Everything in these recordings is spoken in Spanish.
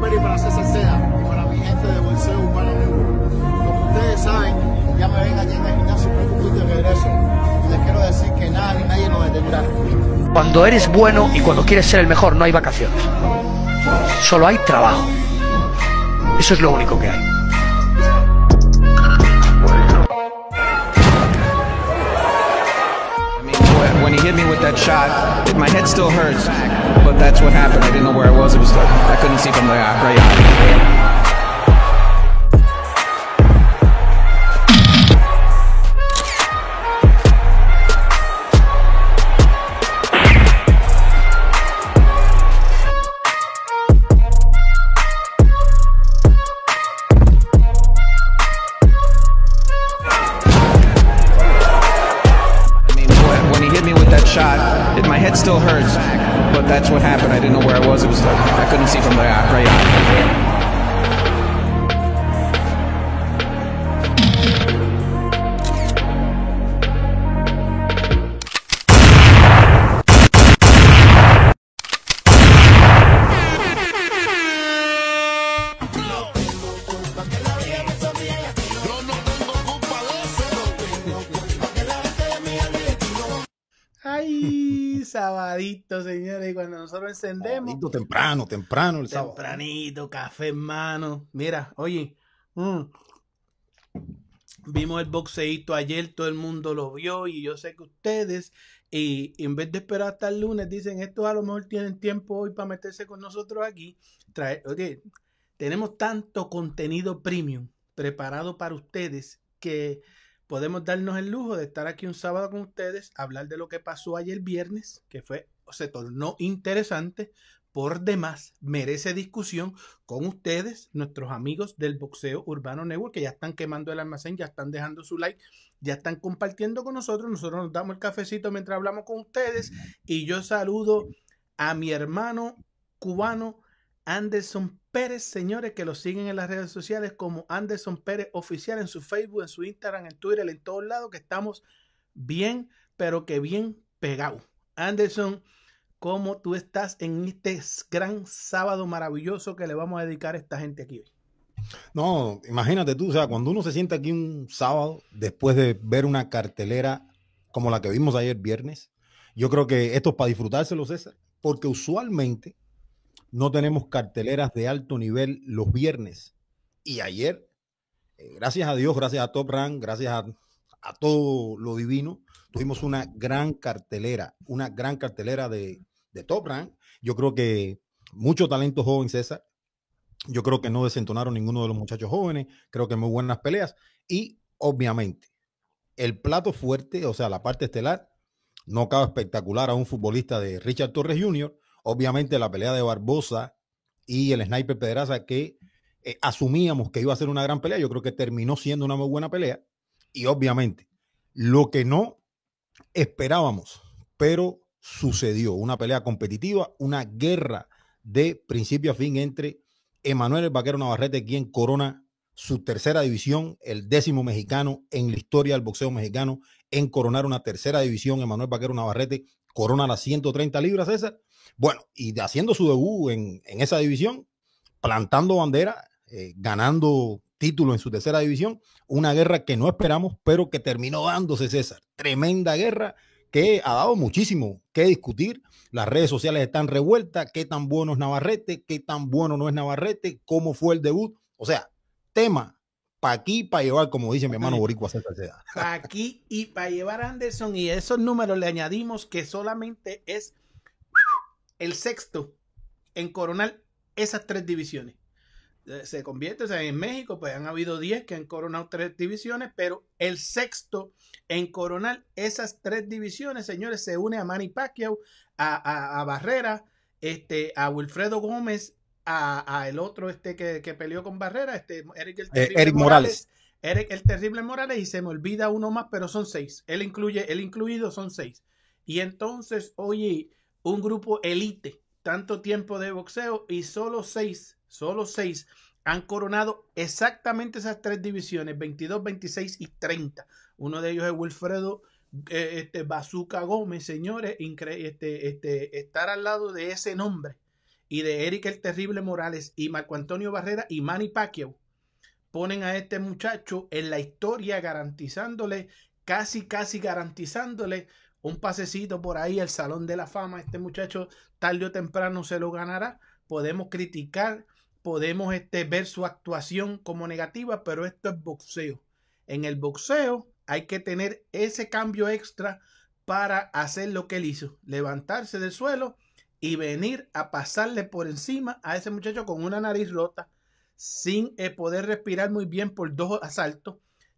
Pérez para César Seda y para mi gente de Bolseo Urbano Como ustedes saben, ya me ven allí en el gimnasio muy poquito de regreso. Y les quiero decir que nada ni nadie nos detendrá. Cuando eres bueno y cuando quieres ser el mejor no hay vacaciones. Solo hay trabajo. Eso es lo único que hay. when he hit me with that shot, my head still hurts, but that's what happened. I didn't know where I was. It was like I couldn't see from the uh, right. Encendemos. Temprano, temprano el Tempranito, café en mano. Mira, oye, mm, vimos el boxeito ayer, todo el mundo lo vio y yo sé que ustedes, y, en vez de esperar hasta el lunes, dicen, estos a lo mejor tienen tiempo hoy para meterse con nosotros aquí. Oye, tenemos tanto contenido premium preparado para ustedes que podemos darnos el lujo de estar aquí un sábado con ustedes, hablar de lo que pasó ayer viernes, que fue, se tornó interesante, por demás, merece discusión con ustedes, nuestros amigos del Boxeo Urbano Network, que ya están quemando el almacén, ya están dejando su like, ya están compartiendo con nosotros, nosotros nos damos el cafecito mientras hablamos con ustedes. Y yo saludo a mi hermano cubano Anderson Pérez, señores, que lo siguen en las redes sociales como Anderson Pérez Oficial en su Facebook, en su Instagram, en Twitter, en todos lados, que estamos bien, pero que bien pegados. Anderson, ¿cómo tú estás en este gran sábado maravilloso que le vamos a dedicar a esta gente aquí hoy? No, imagínate tú, o sea, cuando uno se sienta aquí un sábado, después de ver una cartelera como la que vimos ayer viernes, yo creo que esto es para disfrutárselo, César, porque usualmente no tenemos carteleras de alto nivel los viernes. Y ayer, eh, gracias a Dios, gracias a Top Rank, gracias a, todo lo divino, tuvimos una gran cartelera, una gran cartelera de, de Top Rank. Yo creo que mucho talento joven, César. Yo creo que no desentonaron ninguno de los muchachos jóvenes. Creo que muy buenas peleas. Y obviamente, el plato fuerte, o sea, la parte estelar, no cabe espectacular a un futbolista de Richard Torres Jr., Obviamente la pelea de Barbosa y el sniper Pedraza que eh, asumíamos que iba a ser una gran pelea, yo creo que terminó siendo una muy buena pelea. Y obviamente lo que no esperábamos, pero sucedió, una pelea competitiva, una guerra de principio a fin entre Emanuel el Vaquero Navarrete, quien corona su tercera división, el décimo mexicano en la historia del boxeo mexicano en coronar una tercera división. Emanuel Vaquero Navarrete corona las 130 libras, César. Bueno, y haciendo su debut en, esa división, plantando bandera, eh, ganando título en su tercera división, una guerra que no esperamos, pero que terminó dándose, César. Tremenda guerra que ha dado muchísimo que discutir. Las redes sociales están revueltas. ¿Qué tan bueno es Navarrete? ¿Qué tan bueno no es Navarrete? ¿Cómo fue el debut? O sea, tema para aquí, para llevar, como dice mi hermano Boricua. Para aquí y para llevar a Anderson. Y esos números le añadimos que solamente es el sexto en coronar esas tres divisiones. Eh, se convierte, o sea, en México, pues han habido 10 que han coronado tres divisiones, pero el sexto en coronar esas tres divisiones, señores, se une a Manny Pacquiao, a, Barrera, este, a Wilfredo Gómez, a, el otro este que, peleó con Barrera, este, Eric, el eh, Eric Morales. Eric el Terrible Morales, y se me olvida uno más, pero son seis. Él incluye, él incluido son seis. Y entonces, oye, un grupo elite, tanto tiempo de boxeo y solo seis, solo seis han coronado exactamente esas tres divisiones, 22, 26 y 30. Uno de ellos es Wilfredo eh, este, Gómez, señores, este, este, estar al lado de ese nombre y de Eric el Terrible Morales y Marco Antonio Barrera y Manny Pacquiao ponen a este muchacho en la historia garantizándole, casi, casi garantizándole un pasecito por ahí al Salón de la Fama. Este muchacho tarde o temprano se lo ganará. Podemos criticar, podemos este, ver su actuación como negativa, pero esto es boxeo. En el boxeo hay que tener ese cambio extra para hacer lo que él hizo, levantarse del suelo y venir a pasarle por encima a ese muchacho con una nariz rota, sin eh, poder respirar muy bien por dos asaltos,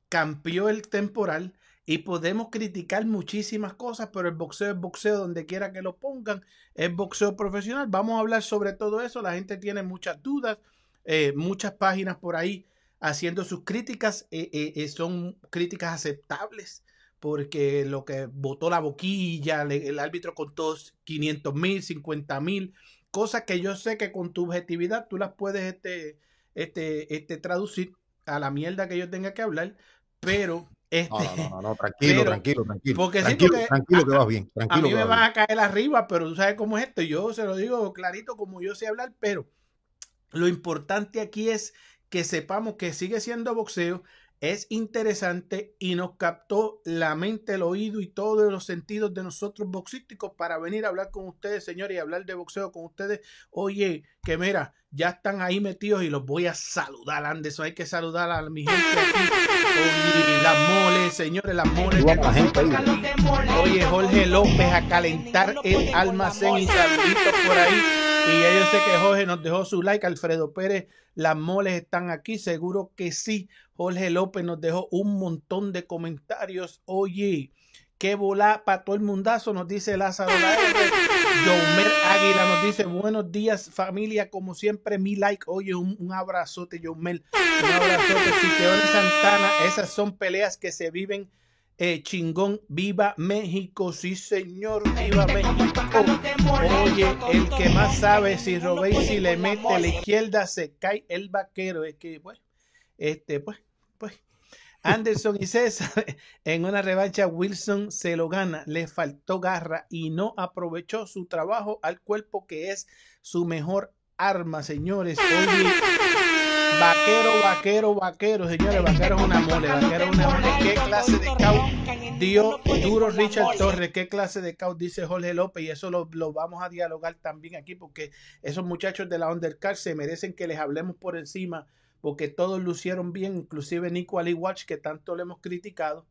cambió el temporal y podemos criticar muchísimas cosas, pero el boxeo es boxeo donde quiera que lo pongan, es boxeo profesional. Vamos a hablar sobre todo eso, la gente tiene muchas dudas, eh, muchas páginas por ahí haciendo sus críticas, eh, son críticas aceptables porque lo que votó la boquilla, el árbitro contó 500 mil, 50 mil, cosas que yo sé que con tu objetividad tú las puedes este, este, este, traducir a la mierda que yo tenga que hablar, pero... Este, no, no, no, tranquilo, tranquilo, tranquilo. Porque tranquilo, porque tranquilo que vas bien. Tranquilo a mí me van a caer arriba, pero tú sabes cómo es esto. Yo se lo digo clarito como yo sé hablar, pero lo importante aquí es que sepamos que sigue siendo boxeo, es interesante y nos captó la mente, el oído y todos los sentidos de nosotros boxísticos para venir a hablar con ustedes, señores, y hablar de boxeo con ustedes. Oye, que mira, ya están ahí metidos y los voy a saludar, Anderson. Hay que saludar a mi gente aquí. Las moles, señores, las moles. Oye, Jorge López a calentar el almacén y saluditos por ahí. Y yo sé que Jorge nos dejó su like. Alfredo Pérez, las moles están aquí. Seguro que sí. Jorge López nos dejó un montón de comentarios. Oye, qué volá para todo el mundazo, nos dice Lázaro Yomer Águila nos dice buenos días familia, como siempre mi like. Oye, un, un abrazote, Yomer. Un abrazote, Santana. Esas son peleas que se viven eh, chingón, viva México, sí señor, viva México. Oye, el que más sabe si Robey si le mete a la izquierda se cae el vaquero. Es que, pues, este, pues, pues. Anderson y César, en una revancha, Wilson se lo gana, le faltó garra y no aprovechó su trabajo al cuerpo que es su mejor arma, señores. Oye, vaquero, vaquero, vaquero, señores, vaquero es una mole, vaquero es una mole. ¿Qué clase de caos dio duro Richard Torres? ¿Qué clase de caos dice Jorge López? Y eso lo, lo, vamos a dialogar también aquí porque esos muchachos de la Undercard se merecen que les hablemos por encima porque todos lucieron bien, inclusive Nico Ali Watch, que tanto le hemos criticado,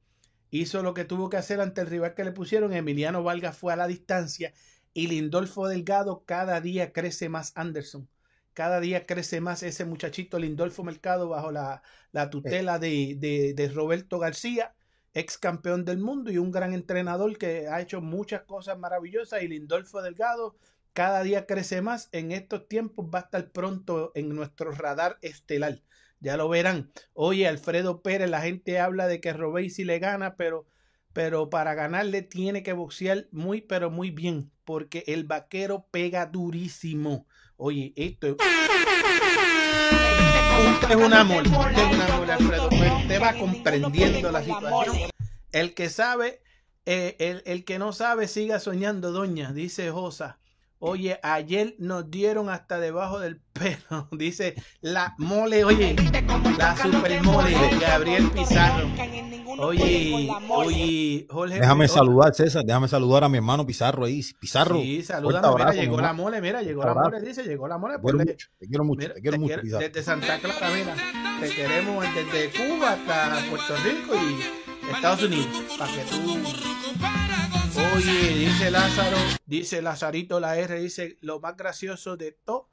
hizo lo que tuvo que hacer ante el rival que le pusieron. Emiliano Valga fue a la distancia y Lindolfo Delgado cada día crece más Anderson. Cada día crece más ese muchachito Lindolfo Mercado bajo la, la tutela de, de, de, Roberto García, ex campeón del mundo y un gran entrenador que ha hecho muchas cosas maravillosas. Y Lindolfo Delgado cada día crece más. En estos tiempos va a estar pronto en nuestro radar estelar. Ya lo verán. Oye, Alfredo Pérez, la gente habla de que Robey si le gana, pero, pero para ganarle tiene que boxear muy, pero muy bien, porque el vaquero pega durísimo. Oye, esto es... Un amor, usted es un amor, Alfredo. Usted va comprendiendo la situación. El que sabe, eh, el, el que no sabe, siga soñando, doña, dice Josa. Oye, ayer nos dieron hasta debajo del pelo. Dice la mole, oye, la super mole de Gabriel Pizarro. Oye, oye, Jorge. Déjame saludar, César, déjame saludar a mi hermano Pizarro ahí. Pizarro. Sí, salúdame, mira, llegó la mole, mira, llegó la mole, dice, llegó la mole. Te quiero mucho, te quiero mucho, te quiero mucho, Pizarro. Desde Santa Clara, mira, te queremos desde Cuba hasta Puerto Rico y Estados Unidos, para que tú Oye, dice Lázaro, dice Lazarito la R, dice, lo más gracioso de todo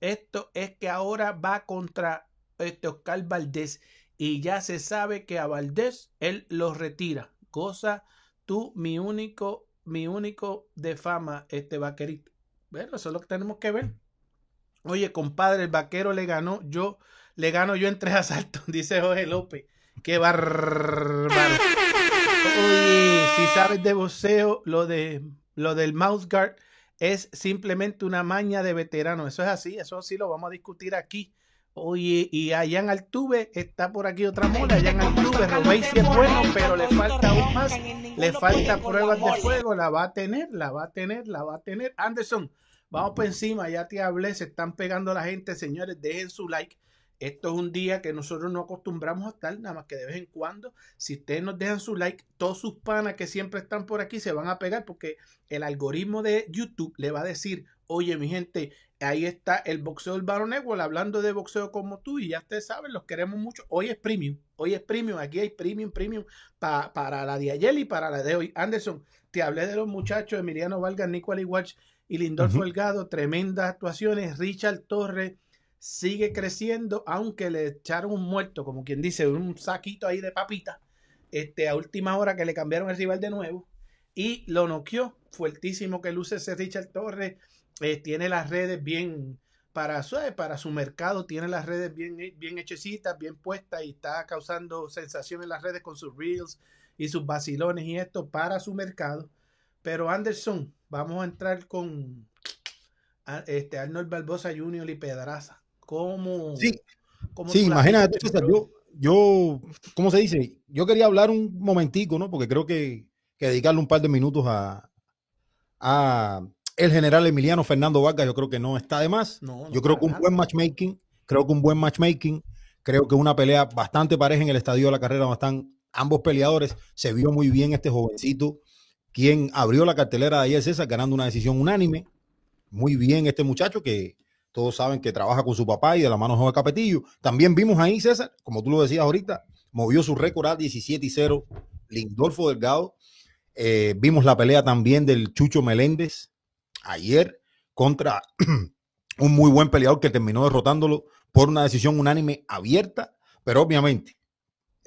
esto es que ahora va contra este Oscar Valdés y ya se sabe que a Valdés él lo retira. Cosa tú, mi único, mi único de fama, este vaquerito. Bueno, eso es lo que tenemos que ver. Oye, compadre, el vaquero le ganó, yo le gano yo en tres asaltos, dice Jorge López. Qué bárbaro. Oye, si sabes de boxeo, lo de lo del mouse guard es simplemente una maña de veterano. Eso es así, eso sí lo vamos a discutir aquí. Oye, y allá en Altuve está por aquí otra mola. Allá en Altuve, Robey sí es bueno, pero le falta aún más. Le falta pruebas de fuego. La va a tener, la va a tener, la va a tener. Anderson, Vamos por encima, ya te hablé, se están pegando la gente, señores, dejen su like. Esto es un día que nosotros no acostumbramos a estar, nada más que de vez en cuando. Si ustedes nos dejan su like, todos sus panas que siempre están por aquí se van a pegar porque el algoritmo de YouTube le va a decir, oye mi gente, ahí está el boxeo del Baron Network hablando de boxeo como tú y ya ustedes saben, los queremos mucho. Hoy es premium, hoy es premium, aquí hay premium, premium para la de ayer y para la de hoy. Anderson, te hablé de los muchachos, Emiliano Vargas, Nicolás Watch y Lindolfo Delgado, tremendas actuaciones, Richard Torres sigue creciendo, aunque le echaron un muerto, como quien dice, un saquito ahí de papita, este, a última hora que le cambiaron el rival de nuevo, y lo noqueó, fuertísimo que luce ese Richard Torres, eh, tiene las redes bien, para su, eh, para su mercado, tiene las redes bien, bien hechecitas, bien puestas, y está causando sensación en las redes con sus reels y sus vacilones y esto para su mercado. Pero Anderson, vamos a entrar con este Arnold Barbosa Jr. y Pedraza. ¿Cómo? Sí, sí imagínate, yo, yo, ¿cómo se dice? Yo quería hablar un momentico, ¿no? Porque creo que, que dedicarle un par de minutos a, a el general Emiliano Fernando Vargas, yo creo que no está de más. yo creo que un buen matchmaking, creo que un buen matchmaking, creo que una pelea bastante pareja en el estadio de la carrera donde están ambos peleadores. Se vio muy bien este jovencito, quien abrió la cartelera de ayer César, ganando una decisión unánime. Muy bien este muchacho que todos saben que trabaja con su papá y de la mano de Capetillo. También vimos ahí, César, como tú lo decías ahorita, movió su récord a 17 y 0, Lindolfo Delgado. Eh, vimos la pelea también del Chucho Meléndez ayer contra un muy buen peleador que terminó derrotándolo por una decisión unánime abierta, pero obviamente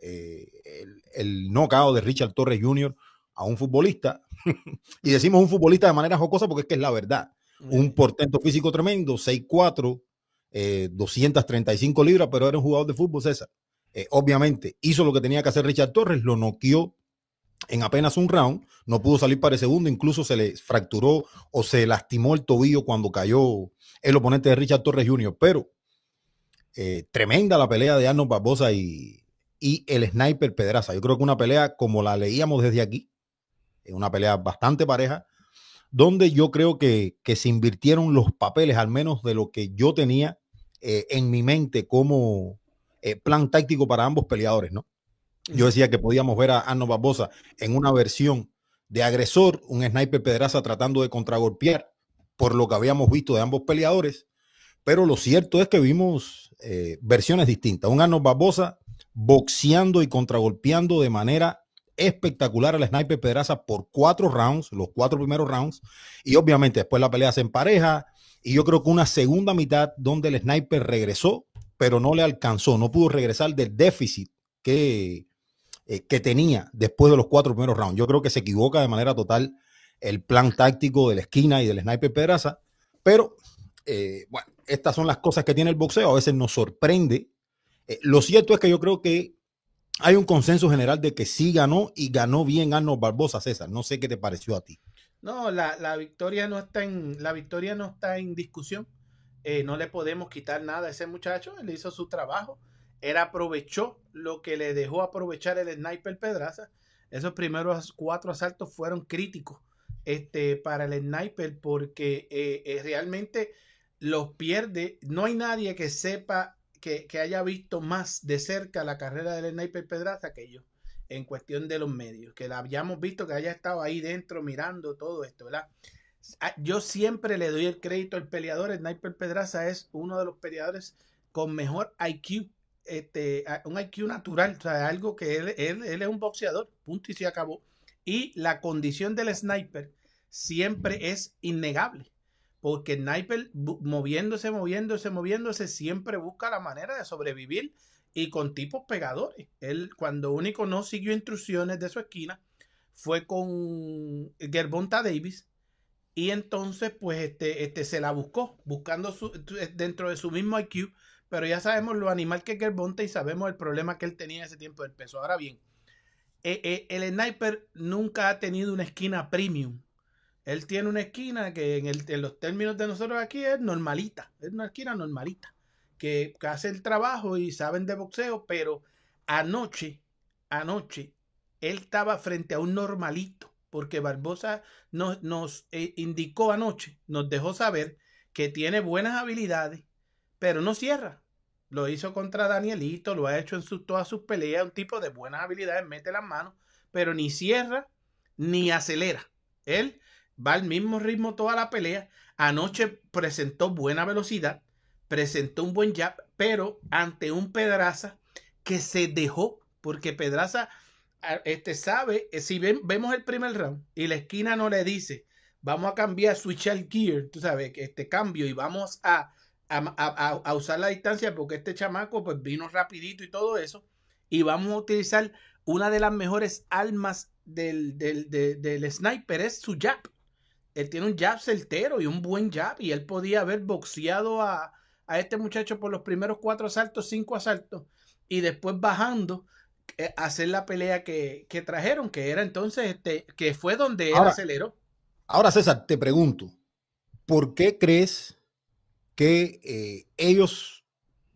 eh, el, el knockout de Richard Torres Jr. a un futbolista, y decimos un futbolista de manera jocosa porque es que es la verdad un portento físico tremendo, 6'4, 235 eh, libras, pero era un jugador de fútbol, César. Eh, obviamente hizo lo que tenía que hacer Richard Torres, lo noqueó en apenas un round, no pudo salir para el segundo, incluso se le fracturó o se lastimó el tobillo cuando cayó el oponente de Richard Torres Jr., pero eh, tremenda la pelea de Arnold Barbosa y, el sniper Pedraza. Yo creo que una pelea como la leíamos desde aquí, una pelea bastante pareja, donde yo creo que, se invirtieron los papeles, al menos de lo que yo tenía eh, en mi mente como eh, plan táctico para ambos peleadores, ¿no? Yo decía que podíamos ver a Arno Barbosa en una versión de agresor, un sniper pedraza tratando de contragolpear por lo que habíamos visto de ambos peleadores, pero lo cierto es que vimos eh, versiones distintas. Un Arno Barbosa boxeando y contragolpeando de manera espectacular al sniper Pedraza por cuatro rounds, los cuatro primeros rounds, y obviamente después la pelea se empareja, y yo creo que una segunda mitad donde el sniper regresó, pero no le alcanzó, no pudo regresar del déficit que, eh, que tenía después de los cuatro primeros rounds. Yo creo que se equivoca de manera total el plan táctico de la esquina y del sniper Pedraza, pero eh, bueno, estas son las cosas que tiene el boxeo, a veces nos sorprende. Eh, lo cierto es que yo creo que hay un consenso general de que sí ganó y ganó bien Arnold Barbosa, César. No sé qué te pareció a ti. No, la, victoria no está en, la victoria no está en discusión. No le podemos quitar nada a ese muchacho. Él hizo su trabajo. Él aprovechó lo que le dejó aprovechar el sniper Pedraza. Esos primeros cuatro asaltos fueron críticos este, para el sniper porque eh, eh, realmente los pierde. No hay nadie que sepa que, haya visto más de cerca la carrera del Sniper Pedraza que yo, en cuestión de los medios, que la hayamos visto, que haya estado ahí dentro mirando todo esto, ¿verdad? Ah, yo siempre le doy el crédito al peleador. Sniper Pedraza es uno de los peleadores con mejor IQ, este, un IQ natural, o sea, algo que él, él, él es un boxeador, punto y se acabó. Y la condición del sniper siempre es innegable porque Sniper moviéndose, moviéndose, moviéndose, siempre busca la manera de sobrevivir y con tipos pegadores. Él, cuando único no siguió instrucciones de su esquina, fue con Gerbonta Davis y entonces pues este, este se la buscó, buscando su, dentro de su mismo IQ, pero ya sabemos lo animal que es Gerbonta y sabemos el problema que él tenía en ese tiempo del peso. Ahora bien, eh, eh, el sniper nunca ha tenido una esquina premium él tiene una esquina que en, los términos de nosotros aquí es normalita, es una esquina normalita, que, hace el trabajo y saben de boxeo, pero anoche, anoche, él estaba frente a un normalito, porque Barbosa nos, nos eh, indicó anoche, nos dejó saber que tiene buenas habilidades, pero no cierra. Lo hizo contra Danielito, lo ha hecho en sus, todas sus peleas, un tipo de buenas habilidades, mete las manos, pero ni cierra ni acelera. Él va al mismo ritmo toda la pelea. Anoche presentó buena velocidad, presentó un buen jab, pero ante un Pedraza que se dejó, porque Pedraza este, sabe, eh, si vemos el primer round y la esquina no le dice, vamos a cambiar, switch el gear, tú sabes, este cambio y vamos a, a, usar la distancia porque este chamaco pues vino rapidito y todo eso, y vamos a utilizar una de las mejores almas del, del, del sniper, es su jab. Él tiene un jab certero y un buen jab y él podía haber boxeado a, a este muchacho por los primeros cuatro asaltos, cinco asaltos y después bajando eh, hacer la pelea que, trajeron, que era entonces, este, que fue donde él aceleró. Ahora, César, te pregunto, ¿por qué crees que eh, ellos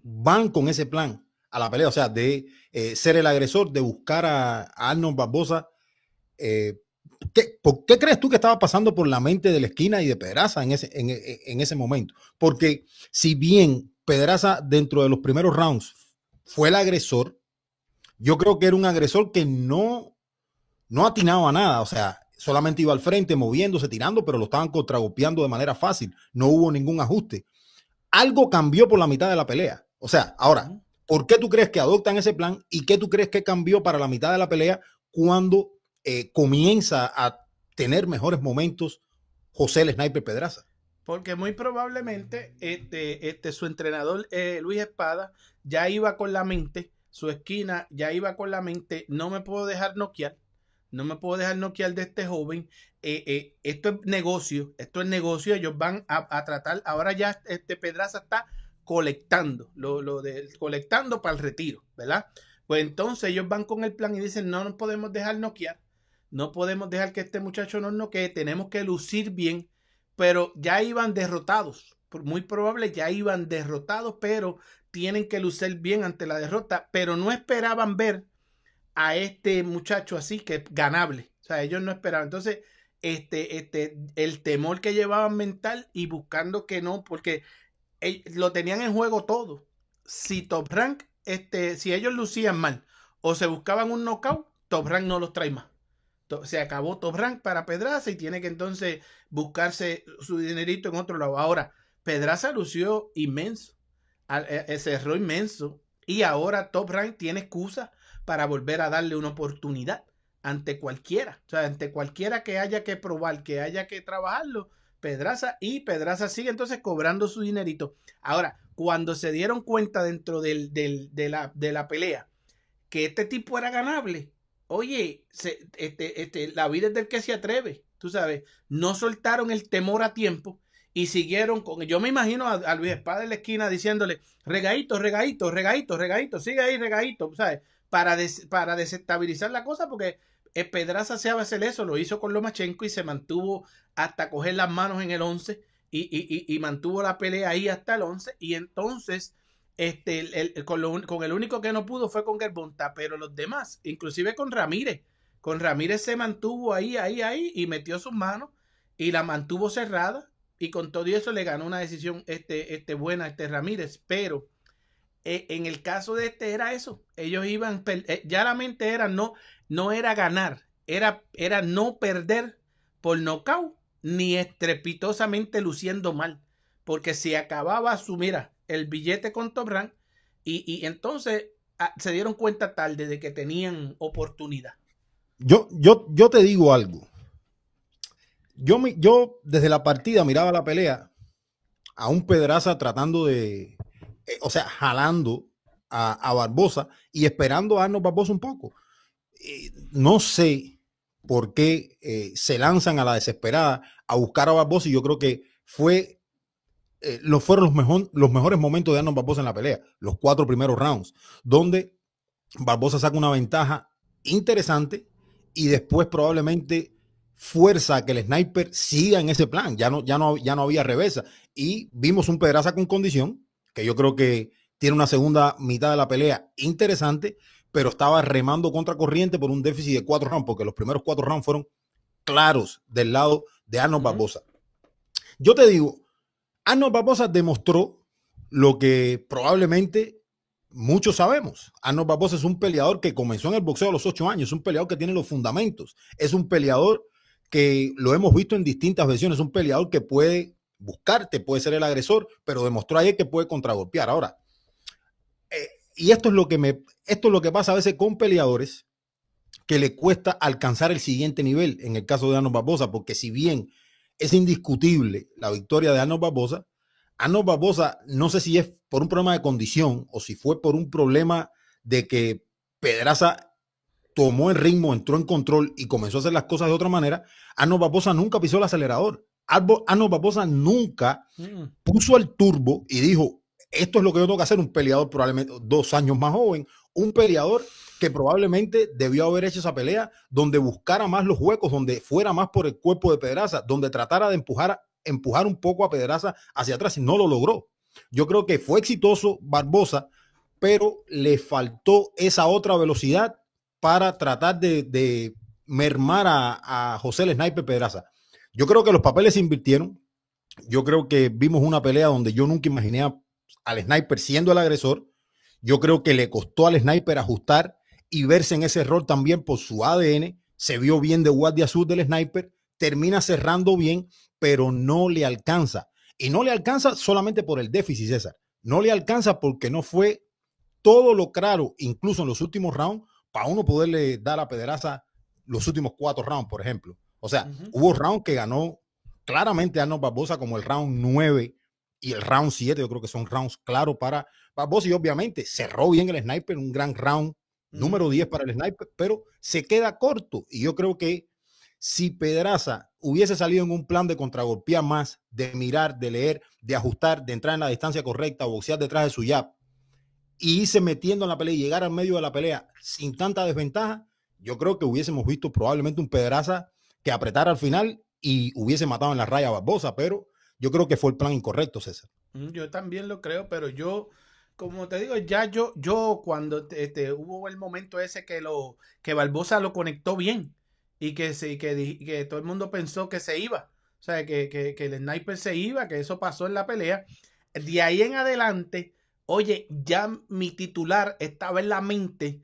van con ese plan a la pelea? O sea, de eh, ser el agresor, de buscar a, Arnold Barbosa. ¿qué, ¿Por qué crees tú que estaba pasando por la mente de la esquina y de Pedraza en ese, en ese momento? Porque si bien Pedraza dentro de los primeros rounds fue el agresor, yo creo que era un agresor que no, no atinaba a nada. O sea, solamente iba al frente, moviéndose, tirando, pero lo estaban contragolpeando de manera fácil. No hubo ningún ajuste. Algo cambió por la mitad de la pelea. O sea, ahora, ¿por qué tú crees que adoptan ese plan y qué tú crees que cambió para la mitad de la pelea cuando eh, comienza a tener mejores momentos José el Sniper Pedraza? Porque muy probablemente este, este, su entrenador eh, Luis Espada ya iba con la mente, su esquina ya iba con la mente, no me puedo dejar noquear, no me puedo dejar noquear de este joven. Eh, eh, esto es negocio, esto es negocio, ellos van a, tratar, ahora ya este Pedraza está colectando, lo, lo de, colectando para el retiro, ¿verdad? Pues entonces ellos van con el plan y dicen, no nos podemos dejar noquear, no podemos dejar que este muchacho nos noquee, tenemos que lucir bien pero ya iban derrotados. Muy probable ya iban derrotados, pero tienen que lucir bien ante la derrota, pero no esperaban ver a este muchacho así que ganable. O sea, ellos no esperaban. Entonces, este, este, el temor que llevaban mental y buscando que no, porque lo tenían en juego todo. Si Top Rank, este, si ellos lucían mal o se buscaban un knockout, Top Rank no los trae más se acabó Top Rank para Pedraza y tiene que entonces buscarse su dinerito en otro lado. Ahora, Pedraza lució inmenso, e, e, cerró inmenso y ahora Top Rank tiene excusa para volver a darle una oportunidad ante cualquiera, o sea, ante cualquiera que haya que probar, que haya que trabajarlo, Pedraza y Pedraza sigue entonces cobrando su dinerito. Ahora, cuando se dieron cuenta dentro del, de, la, pelea que este tipo era ganable, oye, este, este, la vida es del que se atreve, tú sabes, no soltaron el temor a tiempo y siguieron con, yo me imagino a, Luis Espada en la esquina diciéndole, regadito, regadito, regadito, regadito, sigue ahí, regadito, ¿sabes? Para, para desestabilizar la cosa, porque Pedraza se hacer eso, lo hizo con Lomachenko y se mantuvo hasta coger las manos en el 11 y, y, y, mantuvo la pelea ahí hasta el 11 y entonces este, el, con, el único que no pudo fue con Gerbonta, pero los demás, inclusive con Ramírez, con Ramírez se mantuvo ahí, ahí, ahí y metió sus manos y la mantuvo cerrada y con todo eso le ganó una decisión este, este buena este Ramírez, pero en el caso de este era eso, ellos iban, eh, ya la mente era no, no era ganar, era, era no perder por nocaut ni estrepitosamente luciendo mal, porque si acababa su, mira, el billete con Top Rank y, entonces ah, se dieron cuenta tarde de que tenían oportunidad. Yo, yo, yo te digo algo. Yo, yo desde la partida miraba la pelea a un Pedraza tratando de, eh, o sea, jalando a, Barbosa y esperando a Arnold Barbosa un poco. Eh, no sé por qué eh, se lanzan a la desesperada a buscar a Barbosa y yo creo que fue los fueron los, los mejores momentos de Arnold Barbosa en la pelea, los cuatro primeros rounds, donde Barbosa saca una ventaja interesante y después probablemente fuerza a que el sniper siga en ese plan. Ya no, ya no, ya no había reversa. Y vimos un Pedraza con condición, que yo creo que tiene una segunda mitad de la pelea interesante, pero estaba remando contra corriente por un déficit de cuatro rounds, porque los primeros cuatro rounds fueron claros del lado de Arnold Barbosa. Yo te digo, Arnold Barbosa demostró lo que probablemente muchos sabemos. Arnold Barbosa es un peleador que comenzó en el boxeo a los ocho años, es un peleador que tiene los fundamentos, es un peleador que lo hemos visto en distintas versiones, es un peleador que puede buscarte, puede ser el agresor, pero demostró ayer que puede contragolpear. Ahora, eh, y esto es lo que me, esto es lo que pasa a veces con peleadores que le cuesta alcanzar el siguiente nivel, en el caso de Arnold Barbosa, porque si bien es indiscutible la victoria de Arnold Barbosa, Arnold Barbosa, no sé si es por un problema de condición o si fue por un problema de que Pedraza tomó el ritmo, entró en control y comenzó a hacer las cosas de otra manera, Arnold Barbosa nunca pisó el acelerador. Arnold Barbosa nunca mm. puso el turbo y dijo, esto es lo que yo tengo que hacer, un peleador probablemente dos años más joven, un peleador que probablemente debió haber hecho esa pelea donde buscara más los huecos, donde fuera más por el cuerpo de Pedraza, donde tratara de empujar, empujar un poco a Pedraza hacia atrás y no lo logró. Yo creo que fue exitoso Barbosa, pero le faltó esa otra velocidad para tratar de, mermar a, José el Sniper Pedraza. Yo creo que los papeles se invirtieron. Yo creo que vimos una pelea donde yo nunca imaginé al Sniper siendo el agresor. Yo creo que le costó al Sniper ajustar y verse en ese rol también por su ADN. Se vio bien de guardia azul del Sniper. Termina cerrando bien, pero no le alcanza. Y no le alcanza solamente por el déficit, César. No le alcanza porque no fue todo lo claro, incluso en los últimos rounds, para uno poderle dar a Pedraza los últimos cuatro rounds, por ejemplo. O sea, hubo rounds que ganó claramente Arnold Barbosa, como el round 9 y el round 7. Yo creo que son rounds claros para Barbosa y obviamente cerró bien el sniper, un gran round número 10 para el sniper, pero se queda corto. Y yo creo que si Pedraza hubiese salido en un plan de contragolpear más, de mirar, de leer, de ajustar, de entrar en la distancia correcta, boxear detrás de su jab, y irse metiendo en la pelea y llegar al medio de la pelea sin tanta desventaja, yo creo que hubiésemos visto probablemente un Pedraza que apretara al final y hubiese matado en la raya a Barbosa, pero yo creo que fue el plan incorrecto, César. Mm, yo también lo creo, pero yo, como te digo, ya yo, yo cuando este, hubo el momento ese que lo, que Barbosa lo conectó bien y que, que, que todo el mundo pensó que se iba, o sea, que, que, que el sniper se iba, que eso pasó en la pelea. De ahí en adelante, oye, ya mi titular estaba en la mente,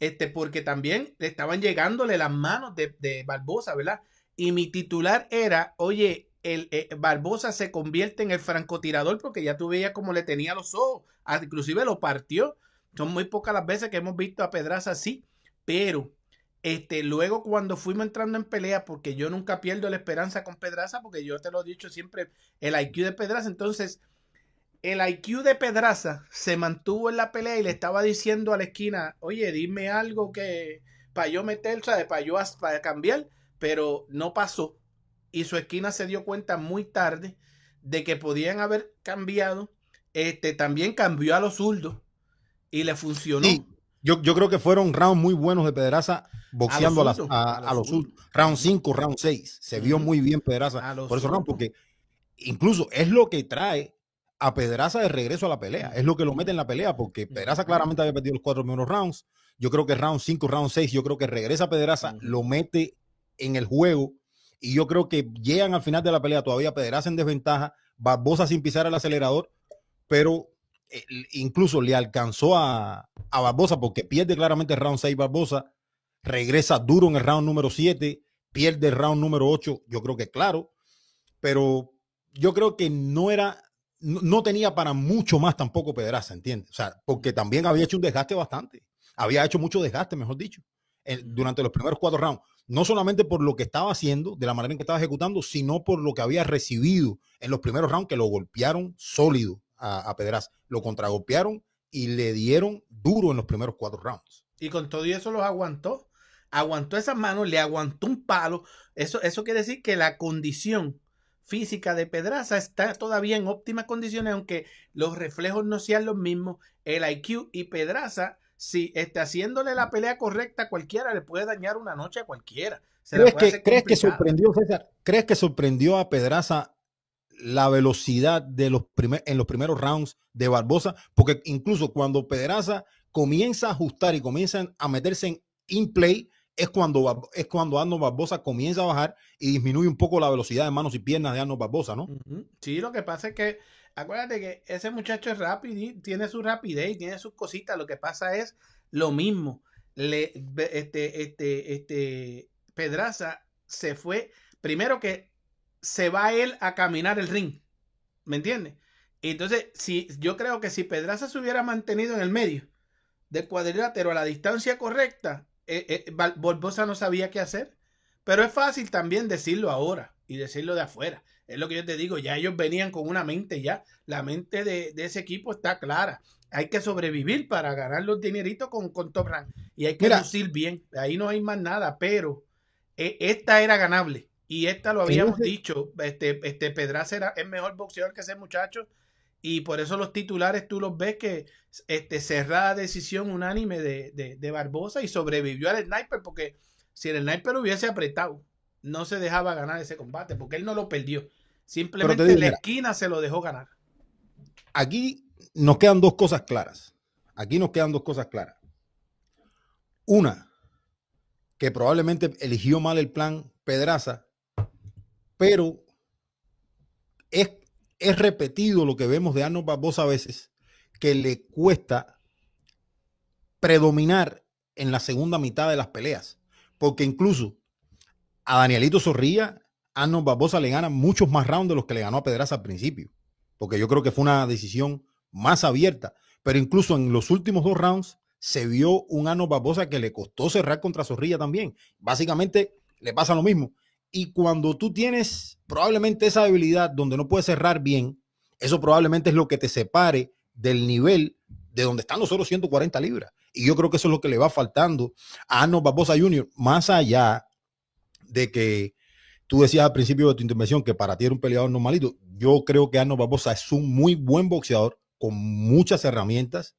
este, porque también estaban llegándole las manos de, de Barbosa, ¿verdad? Y mi titular era, oye, el eh, Barbosa se convierte en el francotirador porque ya tú veías cómo le tenía los ojos, ah, inclusive lo partió. Son muy pocas las veces que hemos visto a Pedraza así, pero este, luego cuando fuimos entrando en pelea, porque yo nunca pierdo la esperanza con Pedraza, porque yo te lo he dicho siempre, el IQ de Pedraza, entonces el IQ de Pedraza se mantuvo en la pelea y le estaba diciendo a la esquina, oye, dime algo que para yo meter, ¿sabes? Para yo para cambiar, pero no pasó. Y su esquina se dio cuenta muy tarde de que podían haber cambiado. Este también cambió a los zurdos y le funcionó. Yo, yo, creo que fueron rounds muy buenos de Pedraza boxeando a, los, a, los, zurdos. Round 5, round 6. Se vio muy bien Pedraza por eso round, porque incluso es lo que trae a Pedraza de regreso a la pelea. Es lo que lo mete en la pelea, porque Pedraza claramente había perdido los cuatro primeros rounds. Yo creo que round 5, round 6, yo creo que regresa Pedraza, lo mete en el juego. Y yo creo que llegan al final de la pelea todavía Pedraza en desventaja, Barbosa sin pisar el acelerador, pero incluso le alcanzó a, a Barbosa porque pierde claramente el round 6 Barbosa, regresa duro en el round número 7, pierde el round número 8, yo creo que claro, pero yo creo que no era no, tenía para mucho más tampoco Pedraza, ¿entiendes? O sea, porque también había hecho un desgaste bastante. Había hecho mucho desgaste, mejor dicho, durante los primeros cuatro rounds. No solamente por lo que estaba haciendo, de la manera en que estaba ejecutando, sino por lo que había recibido en los primeros rounds, que lo golpearon sólido a, a Pedraza. Lo contragolpearon y le dieron duro en los primeros cuatro rounds. Y con todo eso los aguantó. Aguantó esas manos, le aguantó un palo. Eso, eso quiere decir que la condición física de Pedraza está todavía en óptimas condiciones, aunque los reflejos no sean los mismos. El IQ y Pedraza, si está haciéndole la pelea correcta a cualquiera, le puede dañar una noche a cualquiera. ¿Crees, que, ¿crees que sorprendió, César? ¿Crees que sorprendió a Pedraza la velocidad de los en los primeros rounds de Barbosa? Porque incluso cuando Pedraza comienza a ajustar y comienza a meterse en in play, es cuando, es cuando Arnold Barbosa comienza a bajar y disminuye un poco la velocidad de manos y piernas de Arnold Barbosa, ¿no? Sí, lo que pasa es que, acuérdate que ese muchacho es rápido, tiene su rapidez y tiene sus cositas. Lo que pasa es lo mismo. Le, este, este, este, Pedraza se fue, primero que se va él a caminar el ring, ¿me entiendes? Entonces, si, yo creo que si Pedraza se hubiera mantenido en el medio del cuadrilátero a la distancia correcta, eh, eh, Barbosa no sabía qué hacer. Pero es fácil también decirlo ahora y decirlo de afuera. Es lo que yo te digo, ya ellos venían con una mente ya. La mente de, de ese equipo está clara. Hay que sobrevivir para ganar los dineritos con, con Top Rank. Y hay que Mira. lucir bien. Ahí no hay más nada. Pero eh, esta era ganable. Y esta lo habíamos dicho. Este, este Pedraza era el mejor boxeador que ese muchacho. Y por eso los titulares tú los ves que este, cerrada decisión unánime de, de, de Barbosa y sobrevivió al sniper porque si el sniper hubiese apretado, no se dejaba ganar ese combate porque él no lo perdió. Simplemente digo, la mira. esquina se lo dejó ganar. Aquí nos quedan dos cosas claras. Aquí nos quedan dos cosas claras. Una, que probablemente eligió mal el plan Pedraza, pero es, es repetido lo que vemos de Arnold Barbosa a veces, que le cuesta predominar en la segunda mitad de las peleas. Porque incluso a Danielito Zorrilla, Arnold Barbosa le gana muchos más rounds de los que le ganó a Pedraza al principio. Porque yo creo que fue una decisión más abierta. Pero incluso en los últimos dos rounds se vio un Arnold Barbosa que le costó cerrar contra Zorrilla también. Básicamente le pasa lo mismo. Y cuando tú tienes probablemente esa debilidad donde no puedes cerrar bien, eso probablemente es lo que te separe del nivel de donde están los otros 140 libras. Y yo creo que eso es lo que le va faltando a Arnold Barbosa Jr., más allá de que tú decías al principio de tu intervención que para ti era un peleador normalito. Yo creo que Arnold Barbosa es un muy buen boxeador con muchas herramientas,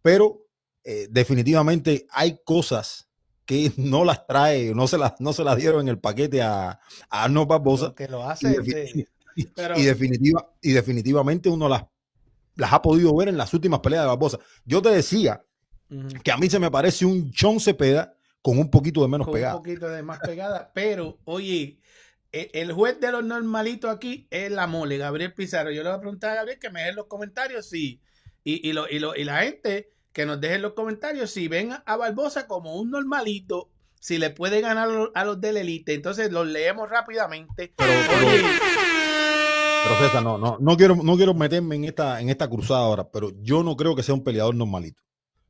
pero eh, definitivamente hay cosas que no las trae, no se las, no se las dieron en el paquete a, a Arnold Barbosa. Que lo Y, hace pero- y definitiva, y definitivamente uno las, las ha podido ver en las últimas peleas de Barbosa. Yo te decía que a mí se me parece un Chon Cepeda con un poquito de menos con pegada. un poquito de más pegada, pero oye, e- el juez de los normalitos aquí es la mole, Gabriel Pizarro. Yo le voy a preguntar a Gabriel que me en los comentarios si, y, y, lo, y, lo- y la gente que nos deje en los comentarios si ven a Barbosa como un normalito, si le puede ganar a los, del elite. Entonces los leemos rápidamente. Pero- pero- Oye, Pero César, no, no, no quiero, no quiero meterme en esta, en esta cruzada ahora, pero yo no creo que sea un peleador normalito.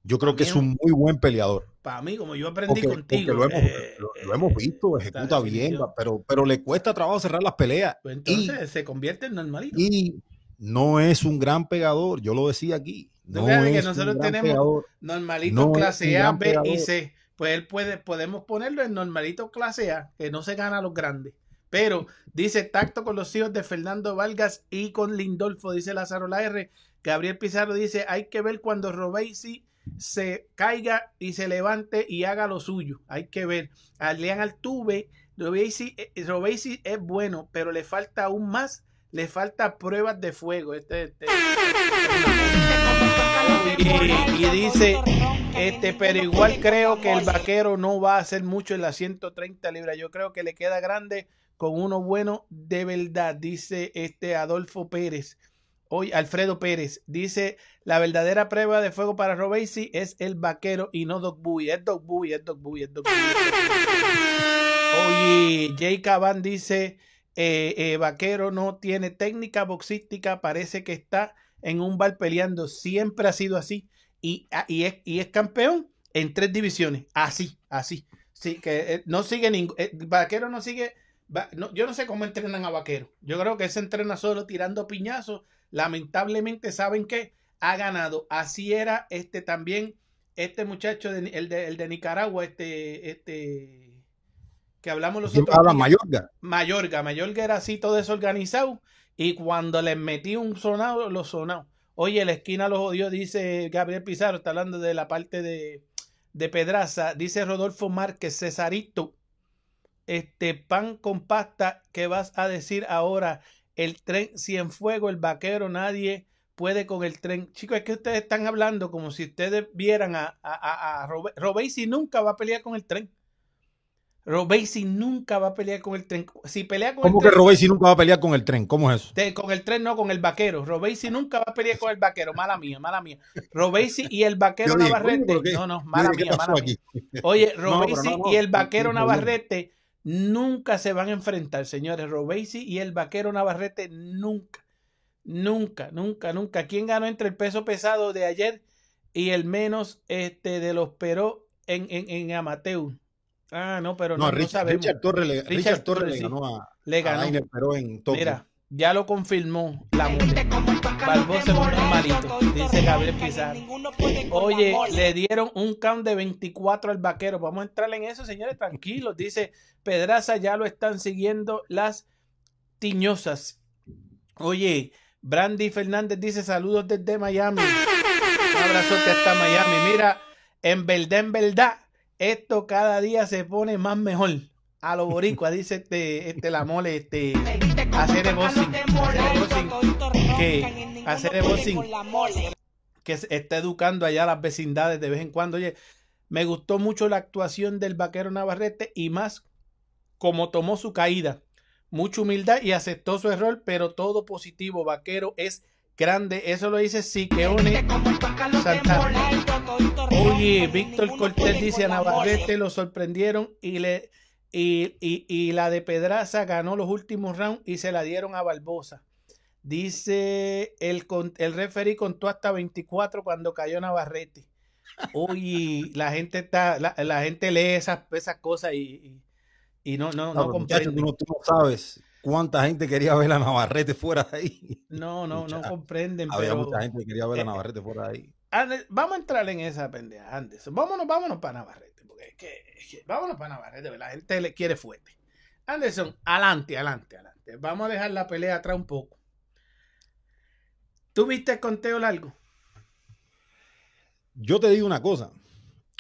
Yo creo que es un muy buen peleador. para mí, como yo aprendí Porque, contigo. porque lo, hemos, eh, lo- eh, lo hemos visto, ejecuta bien, pero, pero le cuesta trabajo cerrar las peleas. Pues Y, entonces se convierte en normalito. y no es un gran pegador, yo lo decía aquí. No que es nosotros tenemos- pegador. Normalito No clase A, B y. C. Pues él puede, podemos ponerlo en normalito clase A, que no se gana a los grandes. Pero dice tacto con los hijos de Fernando Vargas y con Lindolfo, dice Lázaro La R. Gabriel Pizarro dice, hay que ver cuando Robesi se caiga y se levante y haga lo suyo. Hay que ver. Adrián Altuve, Robesi, eh, Robesi es bueno, pero le falta aún más. Le falta pruebas de fuego. Este, este- y, y dice, este, pero igual creo que el vaquero no va a hacer mucho en las 130 libras. Yo creo que le queda grande con uno bueno de verdad, dice este Adolfo Pérez. Hoy Alfredo Pérez dice la verdadera prueba de fuego para Robesi es el vaquero y no Doc Bowie. Es Doc Bowie, es Doc Bowie, es Doc Bowie. Oye, Jay Caban dice eh, eh, vaquero no tiene técnica boxística, parece que está en un bar peleando. Siempre ha sido así. Y, y, es, y es campeón en tres divisiones. Así, así. Sí, que eh, no sigue ningún. eh, vaquero no sigue. va- no, yo no sé cómo entrenan a Vaquero. Yo creo que se entrena solo tirando piñazos. Lamentablemente, ¿saben qué? Ha ganado. Así era este también. Este muchacho, de, el, de, el de Nicaragua, este, este, que hablamos los ¿Quién otros. Mayorga. Mayorga, Mayorga era así todo desorganizado y cuando les metí un sonado, lo sonado. Oye, la esquina los odió, dice Gabriel Pizarro, está hablando de la parte de, de Pedraza, dice Rodolfo Márquez, Cesarito, este pan con pasta, ¿qué vas a decir ahora? El tren fuego, el vaquero, nadie puede con el tren. Chicos, es que ustedes están hablando como si ustedes vieran a, a, a, a Robe- Robesi nunca va a pelear con el tren. Robesi nunca va a pelear con el tren. Si pelea con ¿Cómo el que Robesi nunca va a pelear con el tren? ¿Cómo es eso? de- con el tren no, con el vaquero. Robesi nunca va a pelear con el vaquero. Mala mía, mala mía. Robesi y el vaquero dije, Navarrete. No, no, mala dije, ¿qué mía, mala mía. Oye, Robesi no, no, y el vaquero. Navarrete nunca se van a enfrentar, señores. Robesi y el vaquero Navarrete nunca, nunca, nunca, nunca. ¿Quién ganó entre el peso pesado de ayer y el menos este de los pero en, en, en amateur? Ah, no, pero no, No, Richard, Torres le, Richard Richard Torres Torres, le sí. ganó a, Le a ganó. Dainer, pero en Tokio. Mira, ya lo confirmó la mole. Barbosa es un normalito, dice Gabriel Pizarro. Oye, le dieron un count de 24 al vaquero. Vamos a entrar en eso, señores, tranquilos. Dice Pedraza, ya lo están siguiendo las tiñosas. Oye, Brandy Fernández dice saludos desde Miami. Un abrazote hasta Miami. Mira, en verdad, en verdad, esto cada día se pone más mejor. A lo boricua, dice este, este la mole, este, hacer el boxing, hacer el boxing, que hacer el boxing que está educando allá las vecindades de vez en cuando. Oye, me gustó mucho la actuación del vaquero Navarrete y más como tomó su caída. Mucha humildad y aceptó su error, pero todo positivo. Vaquero es grande. Eso lo dice Siqueone Santana. Oye, Víctor Cortés dice a Navarrete lo sorprendieron y le y, y, y la de Pedraza ganó los últimos rounds y se la dieron a Barbosa. Dice el, con- el referee contó hasta 24 cuando cayó Navarrete. Oye, la gente está, la, la gente lee esas, esas cosas y, y, y no, no, no, No, muchacho, comprende. tú, no, tú no sabes cuánta gente quería ver a Navarrete fuera de ahí. No, no, no muchacho, comprenden. Había pero- mucha gente que quería ver a Navarrete fuera de ahí. Vamos a entrar en esa pendeja, Anderson. Vámonos, vámonos para Navarrete. Porque es que, vámonos para Navarrete, la gente le quiere fuerte. Anderson, adelante, adelante, adelante. Vamos a dejar la pelea atrás un poco. ¿Tú viste el conteo largo? Yo te digo una cosa.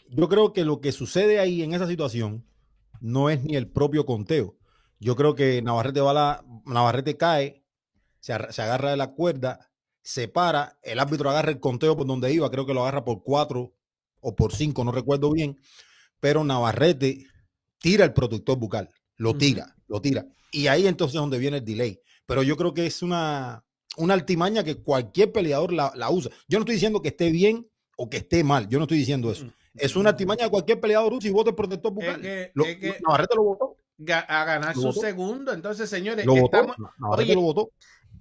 Yo creo que lo que sucede ahí en esa situación no es ni el propio conteo. Yo creo que Navarrete va la, Navarrete cae, se, se agarra de la cuerda, se para, el árbitro agarra el conteo por donde iba, creo que lo agarra por cuatro o por cinco, no recuerdo bien, pero Navarrete tira el protector bucal, lo tira, lo tira. Y ahí entonces es donde viene el delay. Pero yo creo que es una, una altimaña que cualquier peleador la, la usa. Yo no estoy diciendo que esté bien o que esté mal, yo no estoy diciendo eso. Es una artimaña de cualquier peleador usa y vota el protector Es bucal. que, Lo- es que Navarrete lo votó. a ganar ¿Lo su segundo. Entonces, señores, Lo votó. estamos, Navarrete oye, lo votó.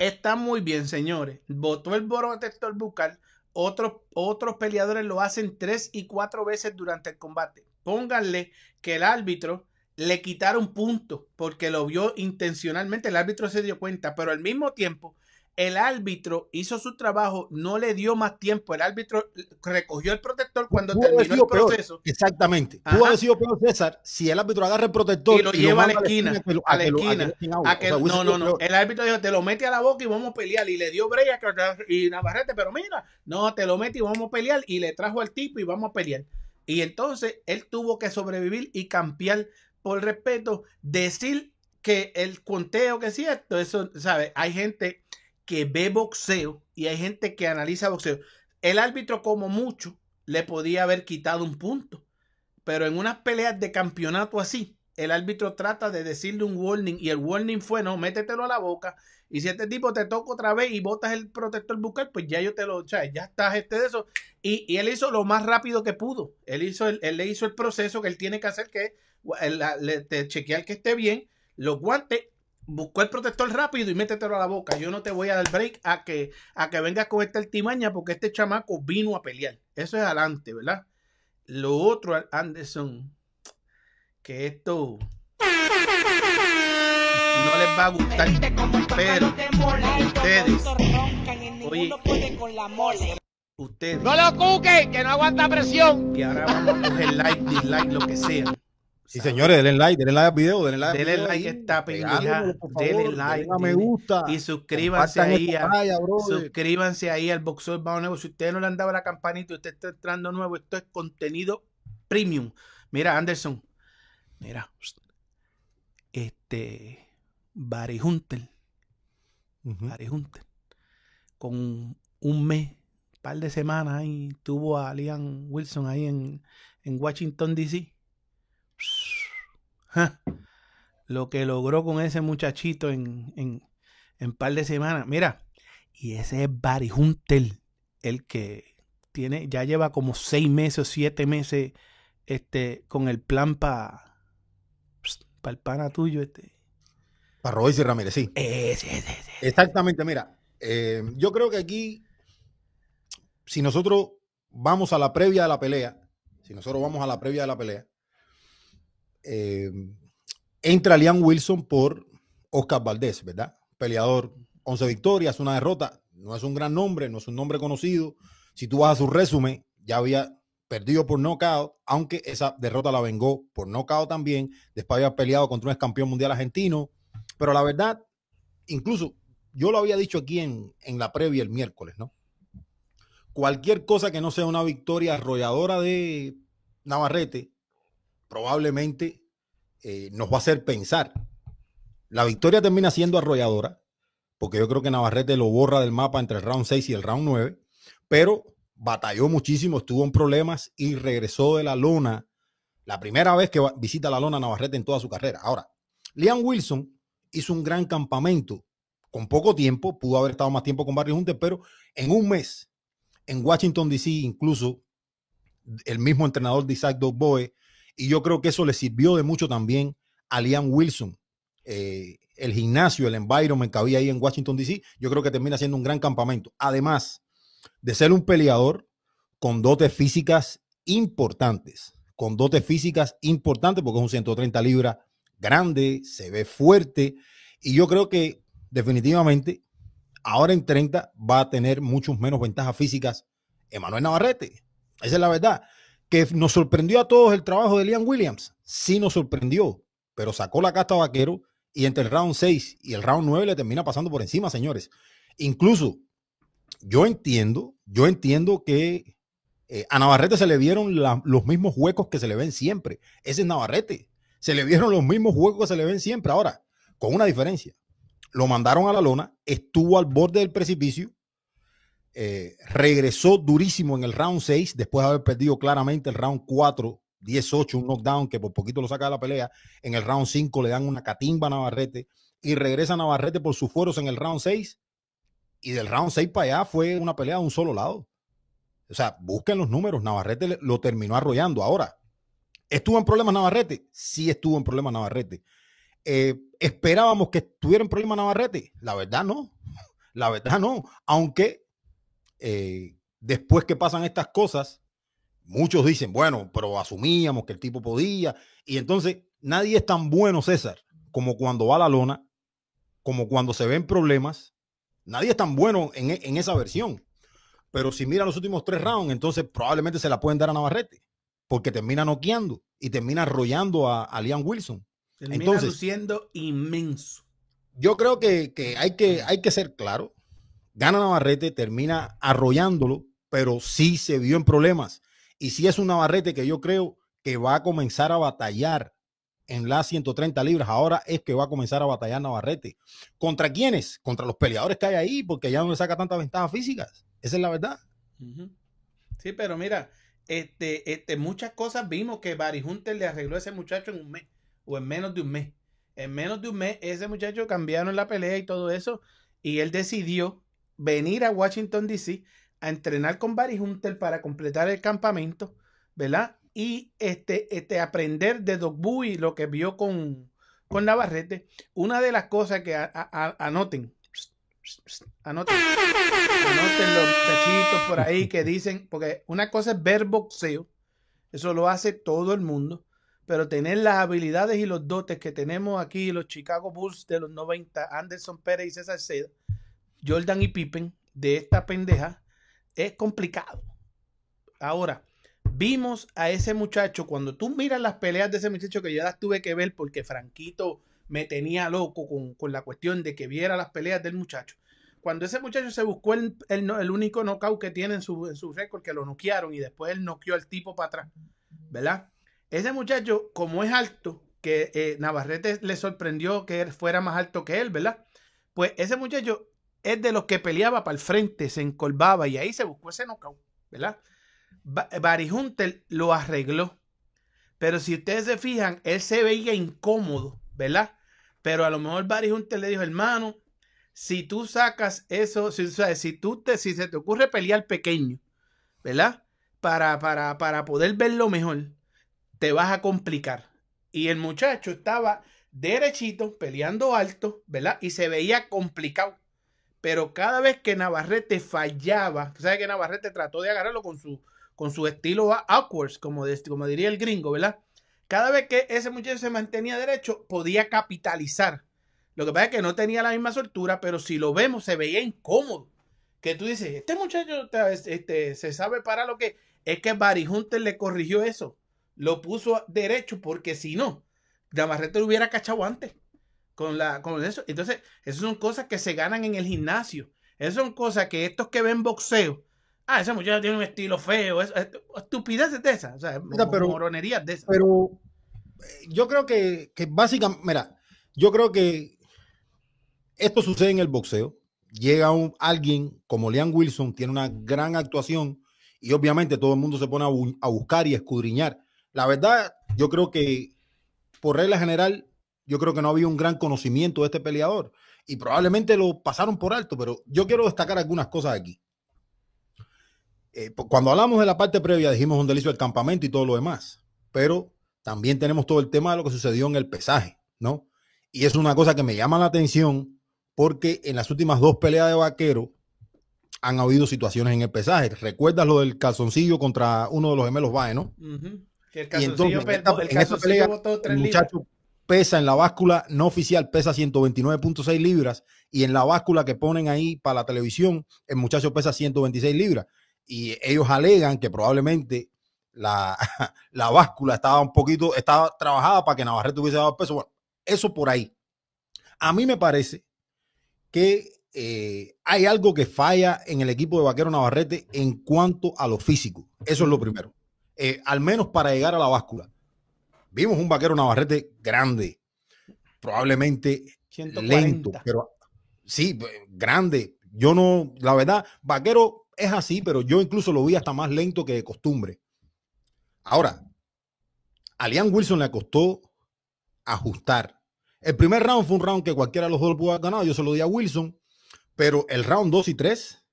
Está muy bien, señores. Votó el protector bucal. Otros, otros peleadores lo hacen tres y cuatro veces durante el combate. Pónganle que el árbitro le quitaron punto porque lo vio intencionalmente. El árbitro se dio cuenta, pero al mismo tiempo el árbitro hizo su trabajo, no le dio más tiempo. El árbitro recogió el protector cuando Pudo terminó el peor. proceso. Exactamente. Pudo haber sido peor, César, si el árbitro agarra el protector Y lo lleva a la esquina, lo- a la esquina. A no, no, no. El árbitro dijo, te lo mete a la boca y vamos a pelear. Y le dio brea y Navarrete, pero mira, no, te lo mete y vamos a pelear. Y le trajo al tipo y vamos a pelear. Y entonces él tuvo que sobrevivir y campear por respeto. Decir que el conteo que es cierto, eso, ¿sabes? Hay gente que ve boxeo y hay gente que analiza boxeo. El árbitro, como mucho, le podía haber quitado un punto. Pero en unas peleas de campeonato así, el árbitro trata de decirle un warning y el warning fue, no, métetelo a la boca. Y si este tipo te toca otra vez y botas el protector bucal, pues ya yo te lo, o ya estás este de eso. Y, él hizo lo más rápido que pudo. Él hizo el, él le hizo el proceso que él tiene que hacer, que es el- chequear que esté bien, los guantes, buscó el protector rápido y métetelo a la boca. Yo no te voy a dar break a que, a que vengas con esta altimaña porque este chamaco vino a pelear. Eso es adelante, ¿verdad? Lo otro, Anderson, que esto no les va a gustar, pero ustedes, oye, ustedes, No lo cuque, que no aguanta presión. y ahora vamos a coger like, dislike, lo que sea. Sí, señores, denle like, denle like al video, denle like Denle like a esta por denle like, denle me gusta. Y suscríbanse ahí a, suscríbanse ahí al Boxeo Bajo Nuevo. Si usted no le han dado la campanita y usted está entrando nuevo, esto es contenido premium. Mira, Anderson, mira, este, Barry Hunter, Ujú. Barry Hunter, con un mes, par de semanas ahí, tuvo a Liam Wilson ahí en, en Washington, D.C. ja, lo que logró con ese muchachito en, en, en par de semanas. Mira, y ese es Barry Hunter, el que tiene, ya lleva como seis meses o siete meses este, con el plan para el pana tuyo. Este. Para Royce Ramírez, sí. Exactamente, mira, eh, yo creo que aquí, si nosotros vamos a la previa de la pelea, si nosotros vamos a la previa de la pelea, eh, entra Liam Wilson por Oscar Valdés, ¿verdad? Peleador, 11 victorias, una derrota, no es un gran nombre, no es un nombre conocido. Si tú vas a su resumen, ya había perdido por knockout, aunque esa derrota la vengó por knockout también. Después había peleado contra un ex campeón mundial argentino. Pero la verdad, incluso yo lo había dicho aquí en, en la previa el miércoles, ¿no? Cualquier cosa que no sea una victoria arrolladora de Navarrete, probablemente eh, nos va a hacer pensar. La victoria termina siendo arrolladora, porque yo creo que Navarrete lo borra del mapa entre el round 6 y el round 9, pero batalló muchísimo, estuvo en problemas y regresó de la lona. La primera vez que visita la lona Navarrete en toda su carrera. Ahora, Liam Wilson hizo un gran campamento con poco tiempo, pudo haber estado más tiempo con Barry Hunter, pero en un mes en Washington DC, incluso el mismo entrenador de Isaac Dogboe, y yo creo que eso le sirvió de mucho también a Liam Wilson. Eh, el gimnasio, el environment que había ahí en Washington DC, yo creo que termina siendo un gran campamento. Además de ser un peleador con dotes físicas importantes, con dotes físicas importantes, porque es un 130 libras grande, se ve fuerte, y yo creo que definitivamente ahora en 30 va a tener muchos menos ventajas físicas Emanuel Navarrete. Esa es la verdad. Que nos sorprendió a todos el trabajo de Liam Williams. Sí nos sorprendió, pero sacó la casta vaquero y entre el round 6 y el round 9 le termina pasando por encima, señores. Incluso yo entiendo, yo entiendo que eh, a Navarrete se le vieron los mismos huecos que se le ven siempre. Ese es Navarrete. Se le vieron los mismos huecos que se le ven siempre. Ahora, con una diferencia. Lo mandaron a la lona, estuvo al borde del precipicio, eh, regresó durísimo en el round 6, después de haber perdido claramente el round 4, 18, un knockdown que por poquito lo saca de la pelea. En el round 5 le dan una catimba a Navarrete y regresa Navarrete por sus fueros en el round 6. Y del round 6 para allá fue una pelea de un solo lado. O sea, busquen los números. Navarrete lo terminó arrollando. Ahora, ¿estuvo en problemas Navarrete? Sí estuvo en problemas Navarrete. Eh, ¿Esperábamos que estuviera en problemas Navarrete? La verdad no. La verdad no. Aunque eh, después que pasan estas cosas, muchos dicen, bueno, pero asumíamos que el tipo podía. Y entonces nadie es tan bueno, César, como cuando va a la lona, como cuando se ven problemas. Nadie es tan bueno en, e- en esa versión. Pero si mira los últimos tres rounds, entonces probablemente se la pueden dar a Navarrete, porque termina noqueando y termina arrollando a, a Liam Wilson. Termina Entonces- luciendo inmenso. Yo creo que, que hay que hay que ser claro. Gana Navarrete, termina arrollándolo, pero sí se vio en problemas. Y sí es un Navarrete que yo creo que va a comenzar a batallar en las 130 libras. Ahora es que va a comenzar a batallar Navarrete. ¿Contra quiénes? Contra los peleadores que hay ahí, porque ya no le saca tantas ventajas físicas. Esa es la verdad. Sí, pero mira, este, este, muchas cosas vimos que Barry le arregló a ese muchacho en un mes o en menos de un mes. En menos de un mes, ese muchacho cambiaron la pelea y todo eso, y él decidió venir a Washington DC a entrenar con Barry Hunter para completar el campamento, ¿verdad? Y este, este, aprender de Doc Bowie lo que vio con, con Navarrete. Una de las cosas que anoten, anoten, anoten los muchachitos por ahí que dicen, porque una cosa es ver boxeo, eso lo hace todo el mundo, pero tener las habilidades y los dotes que tenemos aquí, los Chicago Bulls de los 90, Anderson Pérez y César Seda, Jordan y Pippen, de esta pendeja, es complicado. Ahora, vimos a ese muchacho, cuando tú miras las peleas de ese muchacho que yo las tuve que ver porque Franquito me tenía loco con, con la cuestión de que viera las peleas del muchacho. Cuando ese muchacho se buscó el, el, único knockout que tiene en su, en su récord, que lo noquearon y después él noqueó al tipo para atrás, ¿verdad? Ese muchacho, como es alto, que eh, Navarrete le sorprendió que él fuera más alto que él, ¿verdad? Pues ese muchacho es de los que peleaba para el frente, se encolvaba y ahí se buscó ese knockout, ¿verdad? Ba- Barry lo arregló. Pero si ustedes se fijan, él se veía incómodo, ¿verdad? Pero a lo mejor Barry Hunter le dijo, hermano, si tú sacas eso, si, o sea, si tú te, si se te ocurre pelear pequeño, ¿verdad? Para, para, para poder verlo mejor, te vas a complicar. Y el muchacho estaba derechito, peleando alto, ¿verdad? Y se veía complicado. Pero cada vez que Navarrete fallaba, ¿sabes que Navarrete trató de agarrarlo con su, con su estilo awkward, como, como diría el gringo, ¿verdad? Cada vez que ese muchacho se mantenía derecho, podía capitalizar. Lo que pasa es que no tenía la misma soltura, pero si lo vemos, se veía incómodo. Que tú dices, este muchacho este, se sabe para lo que. Es que Barry le corrigió eso. Lo puso derecho, porque si no, Navarrete lo hubiera cachado antes. Con, la, con eso. Entonces, esas son cosas que se ganan en el gimnasio. Esas son cosas que estos que ven boxeo. Ah, ese muchacho tiene un estilo feo. Es, estupideces de esas. O sea, pero, moronerías de esas. Pero eh, yo creo que, que básicamente, mira, yo creo que esto sucede en el boxeo. Llega un, alguien como Leon Wilson, tiene una gran actuación y obviamente todo el mundo se pone a, buscar y escudriñar. La verdad, yo creo que por regla general, yo creo que no había un gran conocimiento de este peleador y probablemente lo pasaron por alto, pero yo quiero destacar algunas cosas aquí. Eh, cuando hablamos de la parte previa, dijimos un delicio del campamento y todo lo demás, pero también tenemos todo el tema de lo que sucedió en el pesaje, ¿no? Y es una cosa que me llama la atención porque en las últimas dos peleas de vaquero han habido situaciones en el pesaje. ¿Recuerdas lo del calzoncillo contra uno de los gemelos Bae, no? Que el calzoncillo, el, muchacho pesa en la báscula no oficial, pesa 129.6 libras y en la báscula que ponen ahí para la televisión, el muchacho pesa 126 libras. Y ellos alegan que probablemente la, la báscula estaba un poquito, estaba trabajada para que Navarrete hubiese dado peso. Bueno, eso por ahí. A mí me parece que eh, hay algo que falla en el equipo de Vaquero Navarrete en cuanto a lo físico. Eso es lo primero. Eh, al menos para llegar a la báscula. Vimos un Vaquero Navarrete grande, probablemente lento, pero sí, grande. Yo no, la verdad, Vaquero es así, pero yo incluso lo vi hasta más lento que de costumbre. Ahora, a Liam Wilson le costó ajustar el primer round fue un round que cualquiera de los dos pudo haber ganado. Yo se lo di a Wilson. Pero el round 2 y 3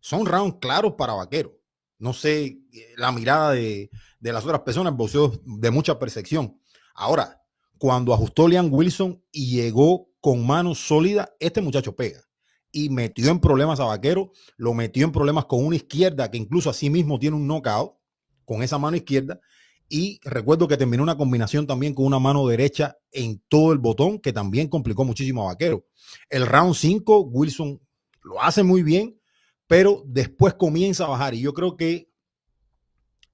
son rounds claros para Vaquero. No sé la mirada de, las otras personas, boxeo de mucha percepción. Ahora, cuando ajustó Liam Wilson y llegó con manos sólidas, este muchacho pega. Y metió en problemas a Vaquero, lo metió en problemas con una izquierda que incluso así mismo tiene un knockout con esa mano izquierda. Y recuerdo que terminó una combinación también con una mano derecha en todo el botón, que también complicó muchísimo a Vaquero. El round 5, Wilson lo hace muy bien, pero después comienza a bajar. Y yo creo que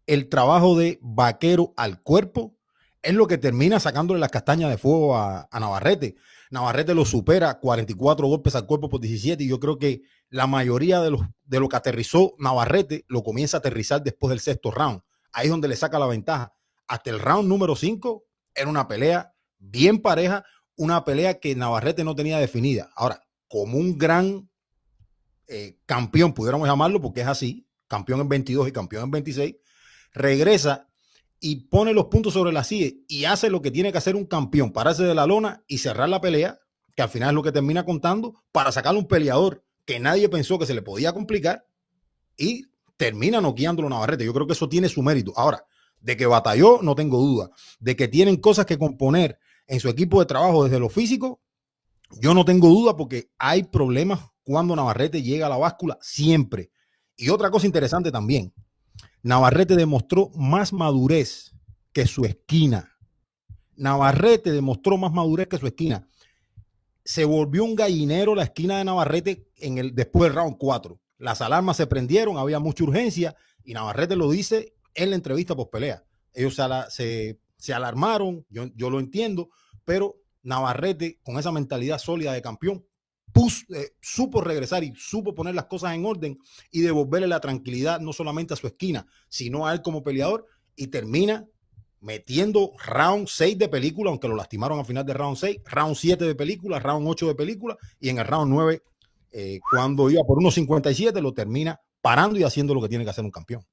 el trabajo de Vaquero al cuerpo es lo que termina sacándole las castañas de fuego a, Navarrete. Navarrete lo supera 44 golpes al cuerpo por 17 y yo creo que la mayoría de, los, de lo que aterrizó Navarrete lo comienza a aterrizar después del sexto round ahí es donde le saca la ventaja. Hasta el round número 5 era una pelea bien pareja, una pelea que Navarrete no tenía definida. Ahora, como un gran eh, campeón, pudiéramos llamarlo, porque es así, campeón en 22 y campeón en 26, regresa y pone los puntos sobre la CIE y hace lo que tiene que hacer un campeón, pararse de la lona y cerrar la pelea, que al final es lo que termina contando, para sacarle un peleador que nadie pensó que se le podía complicar y termina noqueándolo Navarrete. Yo creo que eso tiene su mérito. Ahora, de que batalló, no tengo duda. De que tienen cosas que componer en su equipo de trabajo desde lo físico, yo no tengo duda porque hay problemas cuando Navarrete llega a la báscula siempre. Y otra cosa interesante también, Navarrete demostró más madurez que su esquina. Navarrete demostró más madurez que su esquina. Se volvió un gallinero la esquina de Navarrete en el, después del round 4. Las alarmas se prendieron, había mucha urgencia y Navarrete lo dice en la entrevista post pelea. Ellos se, alarmaron, yo, lo entiendo, pero Navarrete con esa mentalidad sólida de campeón eh, supo regresar y supo poner las cosas en orden y devolverle la tranquilidad no solamente a su esquina, sino a él como peleador y termina metiendo round 6 de película, aunque lo lastimaron al final de round 6, round 7 de película, round 8 de película y en el round 9 eh, cuando iba por unos 57 lo termina parando y haciendo lo que tiene que hacer un campeón.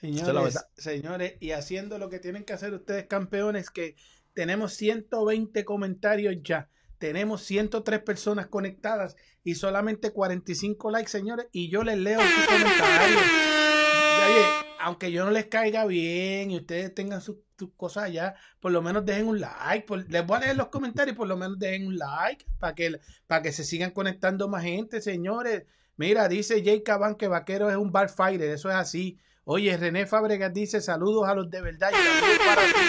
Señores, señores, y haciendo lo que tienen que hacer ustedes, campeones, que tenemos 120 comentarios ya. Tenemos 103 personas conectadas y solamente 45 likes, señores. Y yo les leo sus comentarios. Aunque yo no les caiga bien y ustedes tengan sus, cosas allá, por lo menos dejen un like. les voy a leer los comentarios, por lo menos dejen un like para que, para que se sigan conectando más gente, señores. Mira, dice Jay Caban que Vaquero es un bar fighter, eso es así. Oye, René Fábregas dice saludos a los de verdad y saludos para ti.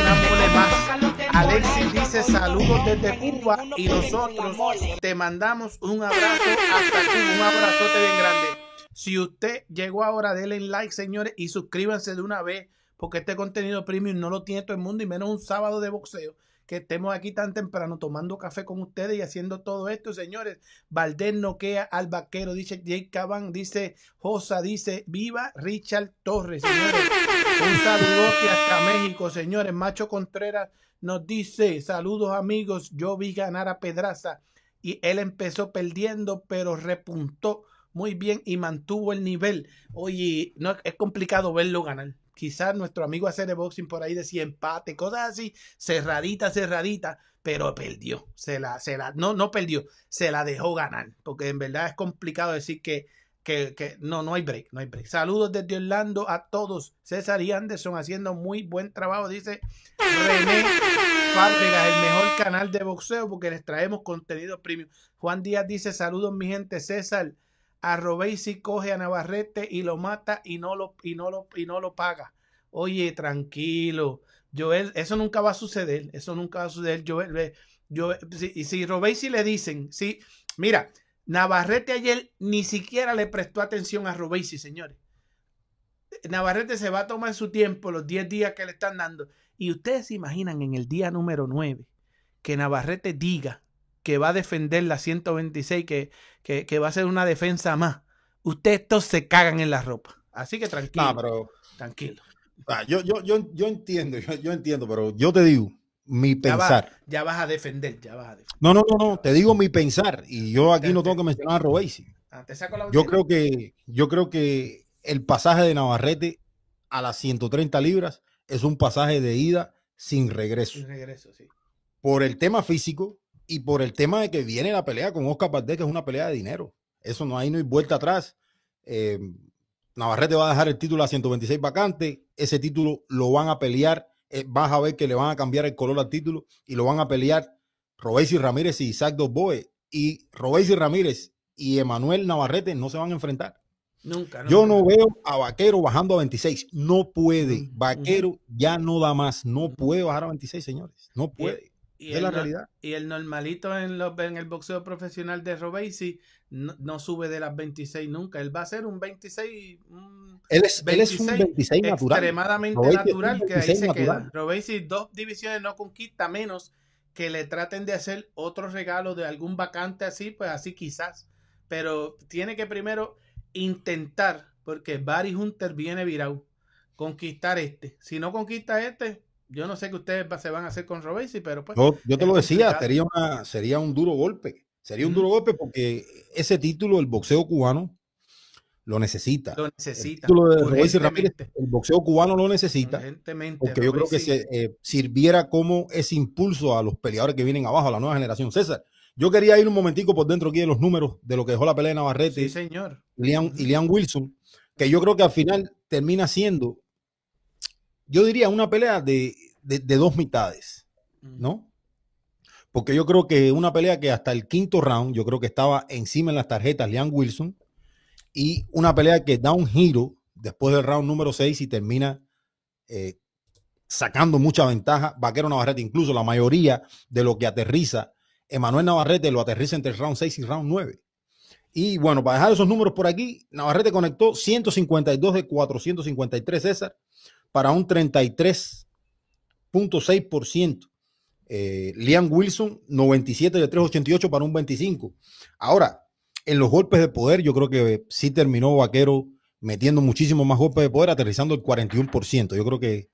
Una mole más. Alexis dice saludos desde Cuba y nosotros te mandamos un abrazo hasta Cuba, un abrazote bien grande. Si usted llegó ahora, denle like, señores, y suscríbanse de una vez, porque este contenido premium no lo tiene todo el mundo, y menos un sábado de boxeo, que estemos aquí tan temprano tomando café con ustedes y haciendo todo esto, señores. Valdés noquea al vaquero, dice Jake Caban, dice Josa, dice Viva Richard Torres, señores. Un saludote hasta México, señores. Macho Contreras nos dice, saludos amigos, yo vi ganar a Pedraza y él empezó perdiendo, pero repuntó muy bien y mantuvo el nivel. Oye, no es complicado verlo ganar. Quizás nuestro amigo hacer boxing por ahí decía empate, cosas así, cerradita, cerradita, pero perdió. Se la, se la, no, no perdió, se la dejó ganar. Porque en verdad es complicado decir que, que, que no, no hay break, no hay break. Saludos desde Orlando a todos. César y Anderson haciendo muy buen trabajo, dice René Fábregas, el mejor canal de boxeo porque les traemos contenido premium. Juan Díaz dice saludos mi gente, César. A Robesi coge a Navarrete y lo mata y no lo, y no lo, y no lo paga. Oye, tranquilo. Joel, eso nunca va a suceder. Eso nunca va a suceder. Joel, Joel, si, si le dicen, sí, mira, Navarrete ayer ni siquiera le prestó atención a Robesi, señores. Navarrete se va a tomar su tiempo, los 10 días que le están dando. Y ustedes se imaginan en el día número 9 que Navarrete diga que va a defender la 126, que, que, que va a ser una defensa más. Ustedes todos se cagan en la ropa. Así que tranquilo. No, pero Tranquilo. ah, yo, yo, yo, yo entiendo, yo, yo entiendo, pero yo te digo, mi Ya, va- pensar. ya vas a defender, ya vas a defender. No, no, no, no, te digo mi pensar. Y yo aquí no tengo que mencionar a Robesi. Ah, Yo creo que, yo creo que el pasaje de Navarrete a las 130 libras es un pasaje de ida sin regreso. Y regreso, sí. Por el tema físico y por el tema de que viene la pelea con Oscar Valdez, que es una pelea de dinero. Eso no hay no hay vuelta atrás. Eh, Navarrete va a dejar el título a 126 vacante. Ese título lo van a pelear. eh, vas a ver que le van a cambiar el color al título y lo van a pelear Robesi Ramírez y Isaac Dosboe. Y Robesi Ramírez y Emanuel Navarrete no se van a enfrentar. Nunca. Yo no veo a Vaquero bajando a 26. No puede. Vaquero ya no da más. No puede bajar a 26, señores. No puede. Y es el la no- realidad. Y el normalito en, los- en el boxeo profesional de Robesi no, no sube de las 26 nunca. Él va a ser un 26. un Él es, él es un 26 26 natural. extremadamente Robesi es natural que ahí 26 se natural. queda. Robesi dos divisiones no conquista menos que le traten de hacer otro regalo de algún vacante así, pues así quizás. Pero tiene que primero intentar, porque Barry Hunter viene virado, conquistar este. Si no conquista este, yo no sé qué ustedes se van a hacer con Robesi, pero pues Yo, yo te lo decía, complicado. sería, una, sería un duro golpe. Sería un duro golpe porque ese título, el boxeo cubano, lo necesita. lo El necesita. título de Robesi Ramírez, el boxeo cubano lo necesita. Porque yo creo que se, eh, sirviera como ese impulso a los peleadores que vienen abajo, a la nueva generación. César, yo quería ir un momentico por dentro aquí de los números de lo que dejó la pelea de Navarrete Sí, señor. y Liam Wilson, que yo creo que al final termina siendo, yo diría, una pelea de, de- de dos mitades, ¿no? Porque yo creo que una pelea que hasta el quinto round, yo creo que estaba encima en las tarjetas Liam Wilson, y una pelea que da un giro después del round número 6 y termina eh, sacando mucha ventaja. Vaquero Navarrete, incluso la mayoría de lo que aterriza, Emanuel Navarrete lo aterriza entre el round 6 y round 9. Y bueno, para dejar esos números por aquí, Navarrete conectó 152 de 453 César para un 33.6%. Eh, Liam Wilson, 97 de 388 para un 25. Ahora, en los golpes de poder, yo creo que sí terminó Vaquero metiendo muchísimo más golpes de poder, aterrizando el 41%. Yo creo que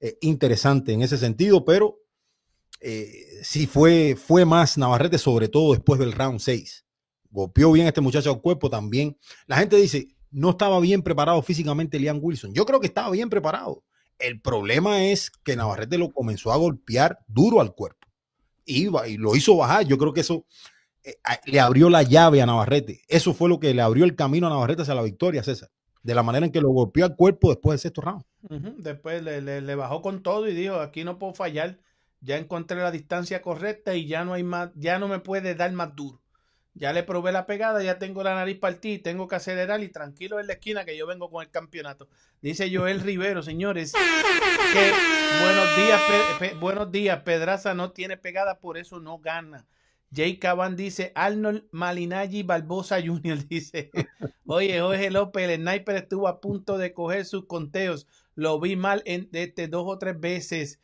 eh, interesante en ese sentido, pero eh, sí fue, fue más Navarrete, sobre todo después del round 6. Golpeó bien este muchacho al cuerpo también. La gente dice, no estaba bien preparado físicamente Liam Wilson. Yo creo que estaba bien preparado. El problema es que Navarrete lo comenzó a golpear duro al cuerpo. Y lo hizo bajar. Yo creo que eso eh, le abrió la llave a Navarrete. Eso fue lo que le abrió el camino a Navarrete hacia la victoria, César. De la manera en que lo golpeó al cuerpo después del sexto round. Después le, le- le bajó con todo y dijo, aquí no puedo fallar. Ya encontré la distancia correcta y ya no hay más, ya no me puede dar más duro. Ya le probé la pegada, ya tengo la nariz partida tengo que acelerar y tranquilo en la esquina que yo vengo con el campeonato. Dice Joel Rivero, señores, buenos días, buenos días, Pedraza no tiene pegada, por eso no gana. Jay Caban dice, Arnold Malinaggi Barbosa Jr. dice, oye, Jorge López, el sniper estuvo a punto de coger sus conteos, lo vi mal en este, dos o tres veces.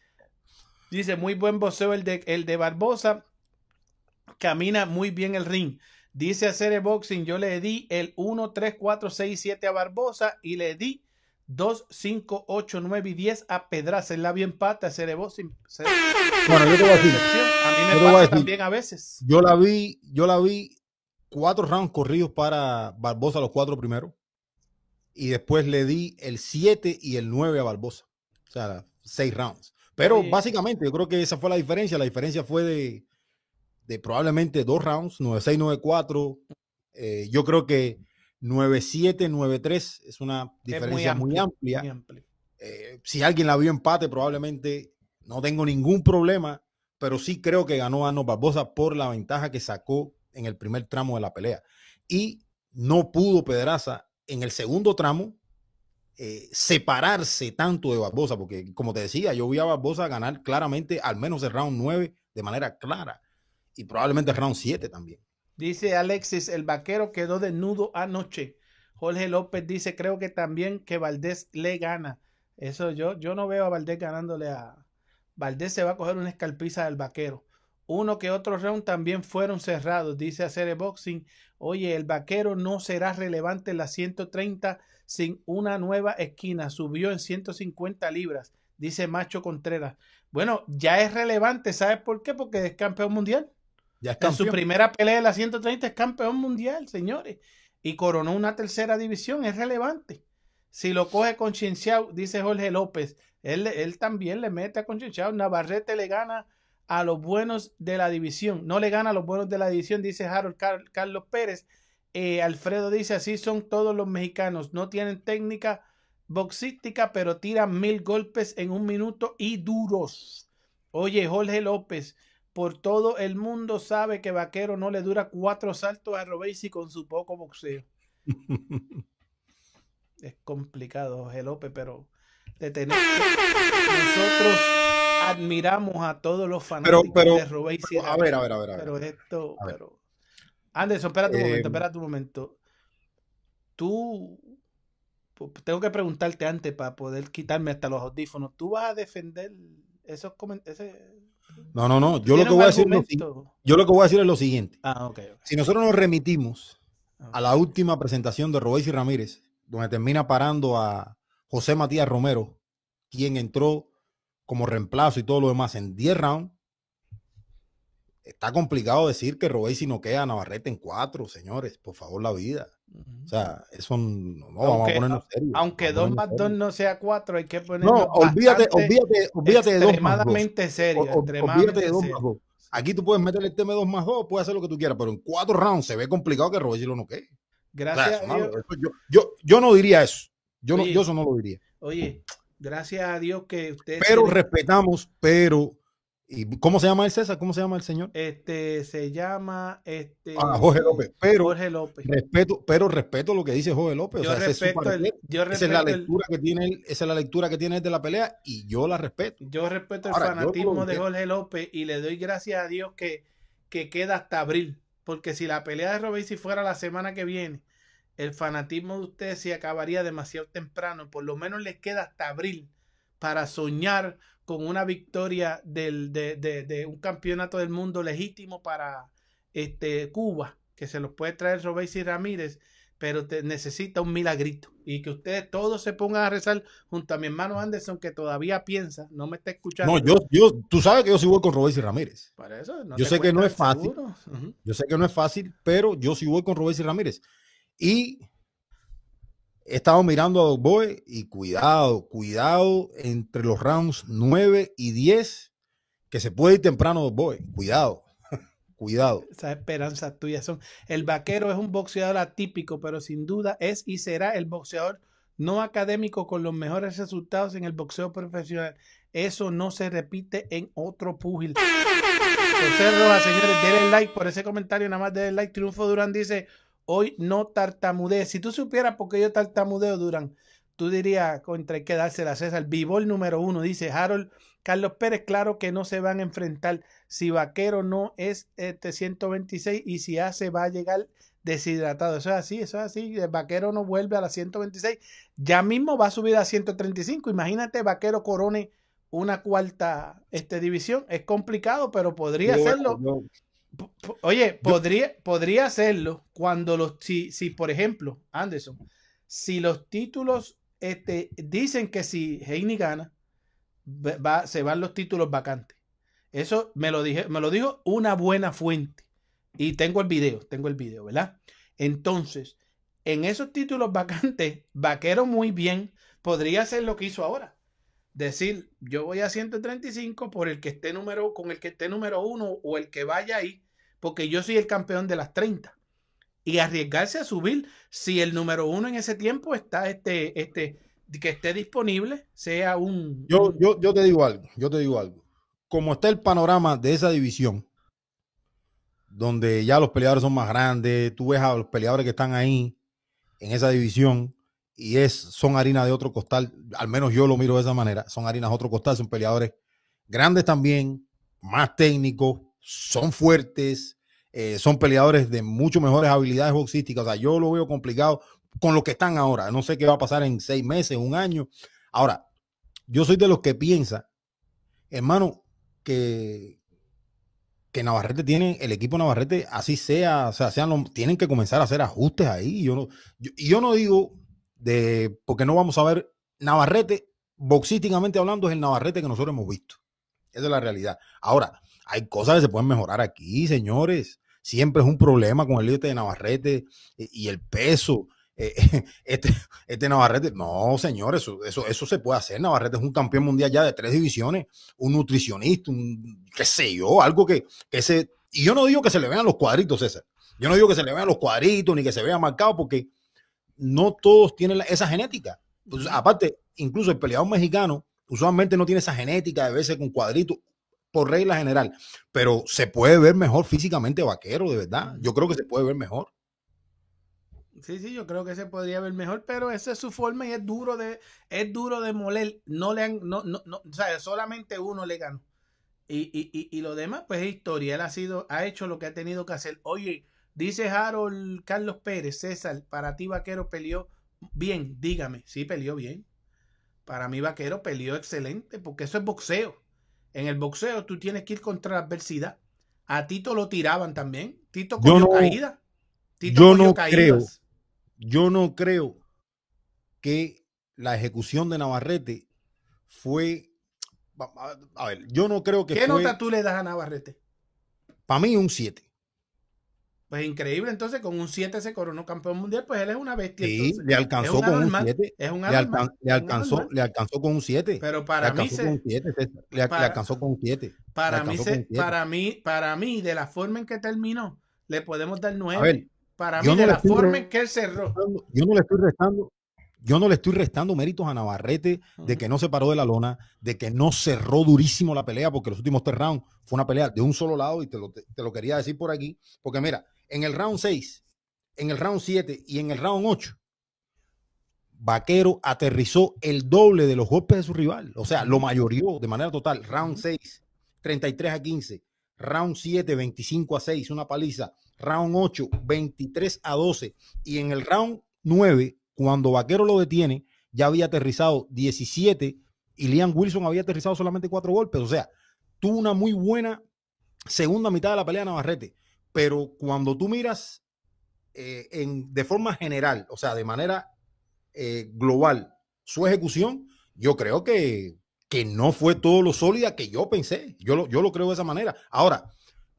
Dice, muy buen boxeo el de, el de Barbosa, camina muy bien el ring. Dice hacer boxing, yo le di el 1, 3, 4, 6, 7 a Barbosa y le di 2, 5, 8, 9 y 10 a Pedraza. El labio empata, hacer boxing. Se- Bueno, yo te voy a decir. A mí me voy a pasa decir. también a veces. yo la vi, yo la vi cuatro rounds corridos para Barbosa, los cuatro primeros. Y después le di el 7 y el 9 a Barbosa. O sea, seis rounds. Pero Oye. básicamente yo creo que esa fue la diferencia. La diferencia fue de, de probablemente dos rounds, 9-6, 9-4. Eh, yo creo que 9-7, 9-3 es una diferencia muy, amplia. muy amplia. Eh, si alguien la vio empate, probablemente no tengo ningún problema, pero sí creo que ganó Arnold Barbosa por la ventaja que sacó en el primer tramo de la pelea. Y no pudo Pedraza en el segundo tramo eh, separarse tanto de Barbosa, porque como te decía, yo vi a Barbosa ganar claramente al menos el round 9 de manera clara y probablemente round 7 también. Dice Alexis, el vaquero quedó desnudo anoche. Jorge López dice, creo que también que Valdés le gana. Eso yo, yo no veo a Valdés ganándole a... Valdés se va a coger una escalpiza del vaquero. Uno que otro round también fueron cerrados, dice hacer boxing. Oye, el vaquero no será relevante en la 130 sin una nueva esquina. Subió en 150 libras, dice Macho Contreras. Bueno, ya es relevante, ¿sabes por qué? Porque es campeón mundial. Ya es En su primera pelea de la 130 es campeón mundial, señores. Y coronó una tercera división, es relevante. Si lo coge con Chinchao, dice Jorge López, él, él también le mete a Conchinchao. Navarrete le gana a los buenos de la división. No le gana a los buenos de la división, dice Harold Car- Carlos Pérez. Eh, Alfredo dice, así son todos los mexicanos. No tienen técnica boxística, pero tiran mil golpes en un minuto y duros. Oye, Jorge López, por todo el mundo sabe que Vaquero no le dura cuatro saltos a Robesi con su poco boxeo. Es complicado, Jorge López, pero de tener nosotros admiramos a todos los fanáticos pero- de Robesi. Pero, a ver, a ver, a ver. a ver. Pero esto, ver. pero. Anderson, espérate un Eh, momento, espérate un momento. Tú. Tengo que preguntarte antes para poder quitarme hasta los audífonos. ¿Tú vas a defender esos comentarios? No, no, no. Yo lo que voy a decir es lo, si- yo lo que voy a decir es lo siguiente. Ah, ok. ok. Si nosotros nos remitimos Ah. a la última presentación de Robéis y Ramírez, donde termina parando a José Matías Romero, quien entró como reemplazo y todo lo demás en 10 rounds, está complicado decir que Robéis no queda a Navarrete en 4, señores, por favor, la vida. O sea, eso no, no, vamos a ponernos serios. Aunque 2 más 2 no sea 4, hay que ponerlo. No, olvídate, olvídate, olvídate de 2 más 2. extremadamente serio. Olvídate de 2 serio. más 2. Aquí tú puedes meterle el tema de 2 más 2, puedes hacer lo que tú quieras, pero en 4 rounds se ve complicado que Robéis lo noquee. O sea, Gracias a no, Dios. yo, yo, yo no diría eso. Yo, no, eso no lo diría. Oye, gracias a Dios que ustedes. Pero respetamos, pero. ¿Y ¿Cómo se llama el César? ¿Cómo se llama el señor? Este se llama este Ah, Jorge López. Pero Jorge López. respeto, pero respeto lo que dice Jorge López. Yo o sea, ese es su respeto el, yo esa es la el- lectura que tiene él, esa es la lectura que tiene él de la pelea y yo la respeto. Yo respeto el Ahora, fanatismo de. Jorge López y le doy gracias a Dios que, que queda hasta abril. Porque si la pelea de Robesi fuera la semana que viene, el fanatismo de ustedes se acabaría demasiado temprano. Por lo menos les queda hasta abril para soñar con una victoria del, de, de- de un campeonato del mundo legítimo para este, Cuba, que se los puede traer Robesi Ramírez, pero te, necesita un milagrito. Y que ustedes todos se pongan a rezar junto a mi hermano Anderson, que todavía piensa, no me está escuchando. No, yo, yo, tú sabes que yo sí voy con Robéis y Ramírez. Para eso, no Yo sé que no es fácil. Yo sé que no es fácil, pero yo sí voy con Robéis y Ramírez. Y he estado mirando a Dog Boy y cuidado, cuidado entre los rounds 9 y 10, que se puede ir temprano Dog Boy. Cuidado, cuidado. Esas esperanzas tuyas son. El vaquero es un boxeador atípico, pero sin duda es y será el boxeador no académico con los mejores resultados en el boxeo profesional. Eso no se repite en otro púgil. José Rojas, señores, denle like por ese comentario, nada más denle like. Triunfo Durán dice, hoy no tartamudez. Si tú supieras por qué yo tartamudeo, Durán, tú dirías, contra hay que dársela a César. el número uno, dice Harold Carlos Pérez, claro que no se van a enfrentar. Si Vaquero no es este 126 y si hace va a llegar deshidratado. Eso es así, eso es así. El Vaquero no vuelve a la 126. Ya mismo va a subir a 135. Imagínate Vaquero Corone una cuarta este, división. Es complicado, pero podría hacerlo. Oye, podría, podría hacerlo cuando los, si, si, por ejemplo, Anderson, si los títulos este, dicen que si Heini gana, va, se van los títulos vacantes. Eso me lo, dije, me lo dijo una buena fuente. Y tengo el video, tengo el video, ¿verdad? Entonces, en esos títulos vacantes, Vaquero muy bien podría hacer lo que hizo ahora decir, yo voy a 135 por el que esté número, con el que esté número uno o el que vaya ahí, porque yo soy el campeón de las 30. Y arriesgarse a subir si el número uno en ese tiempo está este, este, que esté disponible, sea un. Yo, yo, yo te digo algo, yo te digo algo. Como está el panorama de esa división, donde ya los peleadores son más grandes, tú ves a los peleadores que están ahí en esa división, y es, son harina de otro costal, al menos yo lo miro de esa manera, son harinas de otro costal, son peleadores grandes también, más técnicos, son fuertes, eh, son peleadores de mucho mejores habilidades boxísticas, o sea, yo lo veo complicado con lo que están ahora, no sé qué va a pasar en seis meses, un año. Ahora, yo soy de los que piensa, hermano, que, que Navarrete tiene, el equipo Navarrete, así sea, o sea, sean, tienen que comenzar a hacer ajustes ahí. Yo no, y yo no digo, de, porque no vamos a ver Navarrete, boxísticamente hablando, es el Navarrete que nosotros hemos visto. Esa es la realidad. Ahora, hay cosas que se pueden mejorar aquí, señores. Siempre es un problema con el líder de Navarrete y el peso. Eh, este, este Navarrete, no, señores, eso, eso, eso se puede hacer. Navarrete es un campeón mundial ya de tres divisiones, un nutricionista, un qué sé yo, algo que, que se. Y yo no digo que se le vean los cuadritos, César. Yo no digo que se le vean los cuadritos ni que se vea marcado, porque no todos tienen esa genética. Pues, aparte, incluso el peleador mexicano usualmente no tiene esa genética de veces con cuadritos por regla general, pero se puede ver mejor físicamente vaquero, de verdad. Yo creo que se puede ver mejor. Sí, sí, yo creo que se podría ver mejor, pero esa es su forma y es duro de, es duro de moler. No le han, no, no, no, o sea, solamente uno le ganó. Y, y, y, y, lo demás, pues es historia. Él ha sido, ha hecho lo que ha tenido que hacer. Oye, Dice Harold Carlos Pérez, César, para ti Vaquero peleó bien, dígame, sí peleó bien. Para mí Vaquero peleó excelente, porque eso es boxeo. En el boxeo tú tienes que ir contra la adversidad. A Tito lo tiraban también. Tito cogió no, caída. Tito yo no creo, yo no creo que la ejecución de Navarrete fue. A ver, yo no creo que. ¿Qué nota tú le das a Navarrete? Para mí, un 7. Pues increíble, entonces con un 7 se coronó campeón mundial, pues él es una bestia. Sí, le alcanzó con un 7. Es un le, alcanzó, le alcanzó con un 7. Pero para mí se, un 7, le, alcanzó con un 7. Para mí, se, para mí, para mí, de la forma en que terminó, le podemos dar 9. para mí, de la forma en que él cerró. Yo no le estoy restando, yo no le estoy restando méritos a Navarrete de que no se paró de la lona, de que no cerró durísimo la pelea, porque los últimos tres rounds fue una pelea de un solo lado y te lo, te, te lo quería decir por aquí, porque mira, en el round 6, en el round 7 y en el round 8, Vaquero aterrizó el doble de los golpes de su rival. O sea, lo mayorió de manera total. Round 6, 33 a 15. Round 7, 25 a 6, una paliza. Round 8, 23 a 12. Y en el round 9, cuando Vaquero lo detiene, ya había aterrizado 17 y Liam Wilson había aterrizado solamente 4 golpes. O sea, tuvo una muy buena segunda mitad de la pelea Navarrete pero cuando tú miras eh, en, de forma general, o sea, de manera eh, global, su ejecución, yo creo que, que, no fue todo lo sólida que yo pensé. Yo lo, yo lo creo de esa manera. Ahora,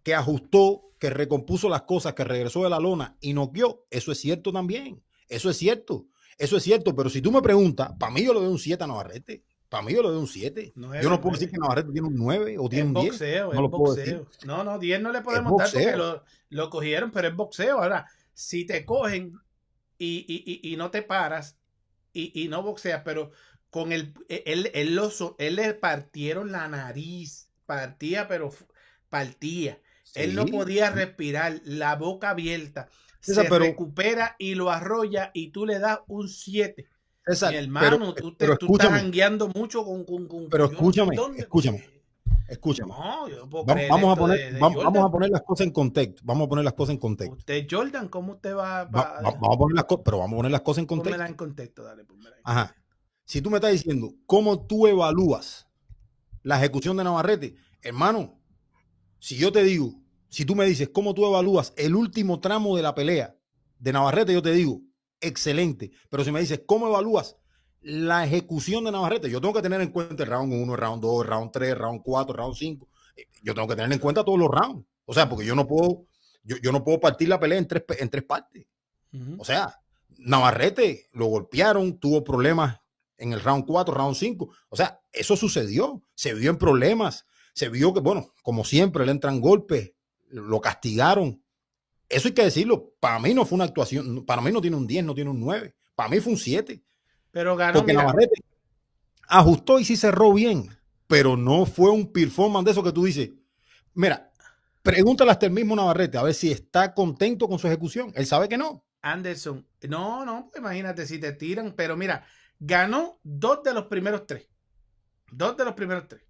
que ajustó, que recompuso las cosas, que regresó de la lona y no eso es cierto también. Eso es cierto. Eso es cierto, pero si tú me preguntas, para mí yo le doy un 7 a Navarrete. Para mí yo le doy un 7. Nueve, Yo no puedo nueve. decir que Navarrete tiene un 9 o tiene Es un 10. boxeo, No es lo puedo decir. boxeo. No, no, 10 no le podemos dar porque lo, lo cogieron, pero es boxeo. Ahora, si te cogen y, y- y- y no te paras y, y no boxeas, pero con el él, él, so- él le partieron la nariz, partía, pero partía. Él no podía respirar, la boca abierta. Se pero- recupera y lo arrolla y tú le das un 7. César, Mi hermano, pero- tú, te, pero tú estás jangueando mucho con... con, con- Pero escúchame, escúchame. escúchame. no, yo no Vamos a, poner, de- de va- vamos a poner las cosas en contexto. Vamos a poner las cosas en contexto. Usted, Jordan, ¿cómo usted va, Va- va- va- vamos a poner las cosas, pero vamos a poner las cosas en contexto. pónmela en contexto? Dale, pónmela en Ajá. Si tú me estás diciendo cómo tú evalúas la ejecución de Navarrete, hermano, si yo te digo, si tú me dices cómo tú evalúas el último tramo de la pelea de Navarrete, yo te digo, excelente. Pero si me dices cómo evalúas la ejecución de Navarrete, yo tengo que tener en cuenta el round 1, round 2, round 3, round 4, round 5. Yo tengo que tener en cuenta todos los rounds. O sea, porque yo no puedo, yo, yo no puedo partir la pelea en tres, en tres partes. Ujú. O sea, Navarrete lo golpearon, tuvo problemas en el round 4, round 5. O sea, eso sucedió. Se vio en problemas. Se vio que, bueno, como siempre, le entran golpes, lo castigaron. Eso hay que decirlo. Para mí no fue una actuación, para mí no tiene un 10, no tiene un 9. Para mí fue un 7. Pero ganó, Porque mira, Navarrete ajustó y sí cerró bien, pero no fue un performance de eso que tú dices. Mira, pregúntale hasta el mismo Navarrete a ver si está contento con su ejecución. Él sabe que no. Anderson. No, no, pues imagínate si te tiran. Pero mira, ganó dos de los primeros tres. Dos de los primeros tres.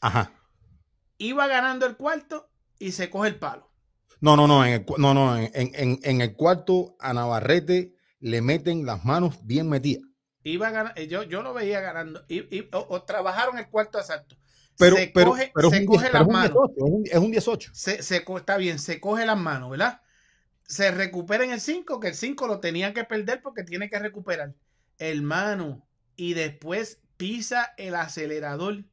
Ajá. Iba ganando el cuarto y se coge el palo. No, no, no, en el, no, no, en, en- en el cuarto a Navarrete le meten las manos bien metidas. Iba ganando, yo, yo lo veía ganando. Y, y- o, o trabajaron el cuarto asalto. Pero, se pero, coge, pero se un, coge 10 pero las es un manos. 18, es un, es un 18. se, se está bien, se coge las manos, ¿verdad? Se recupera en el 5, que el 5 lo tenía que perder porque tiene que recuperar. Hermano, y después pisa el acelerador.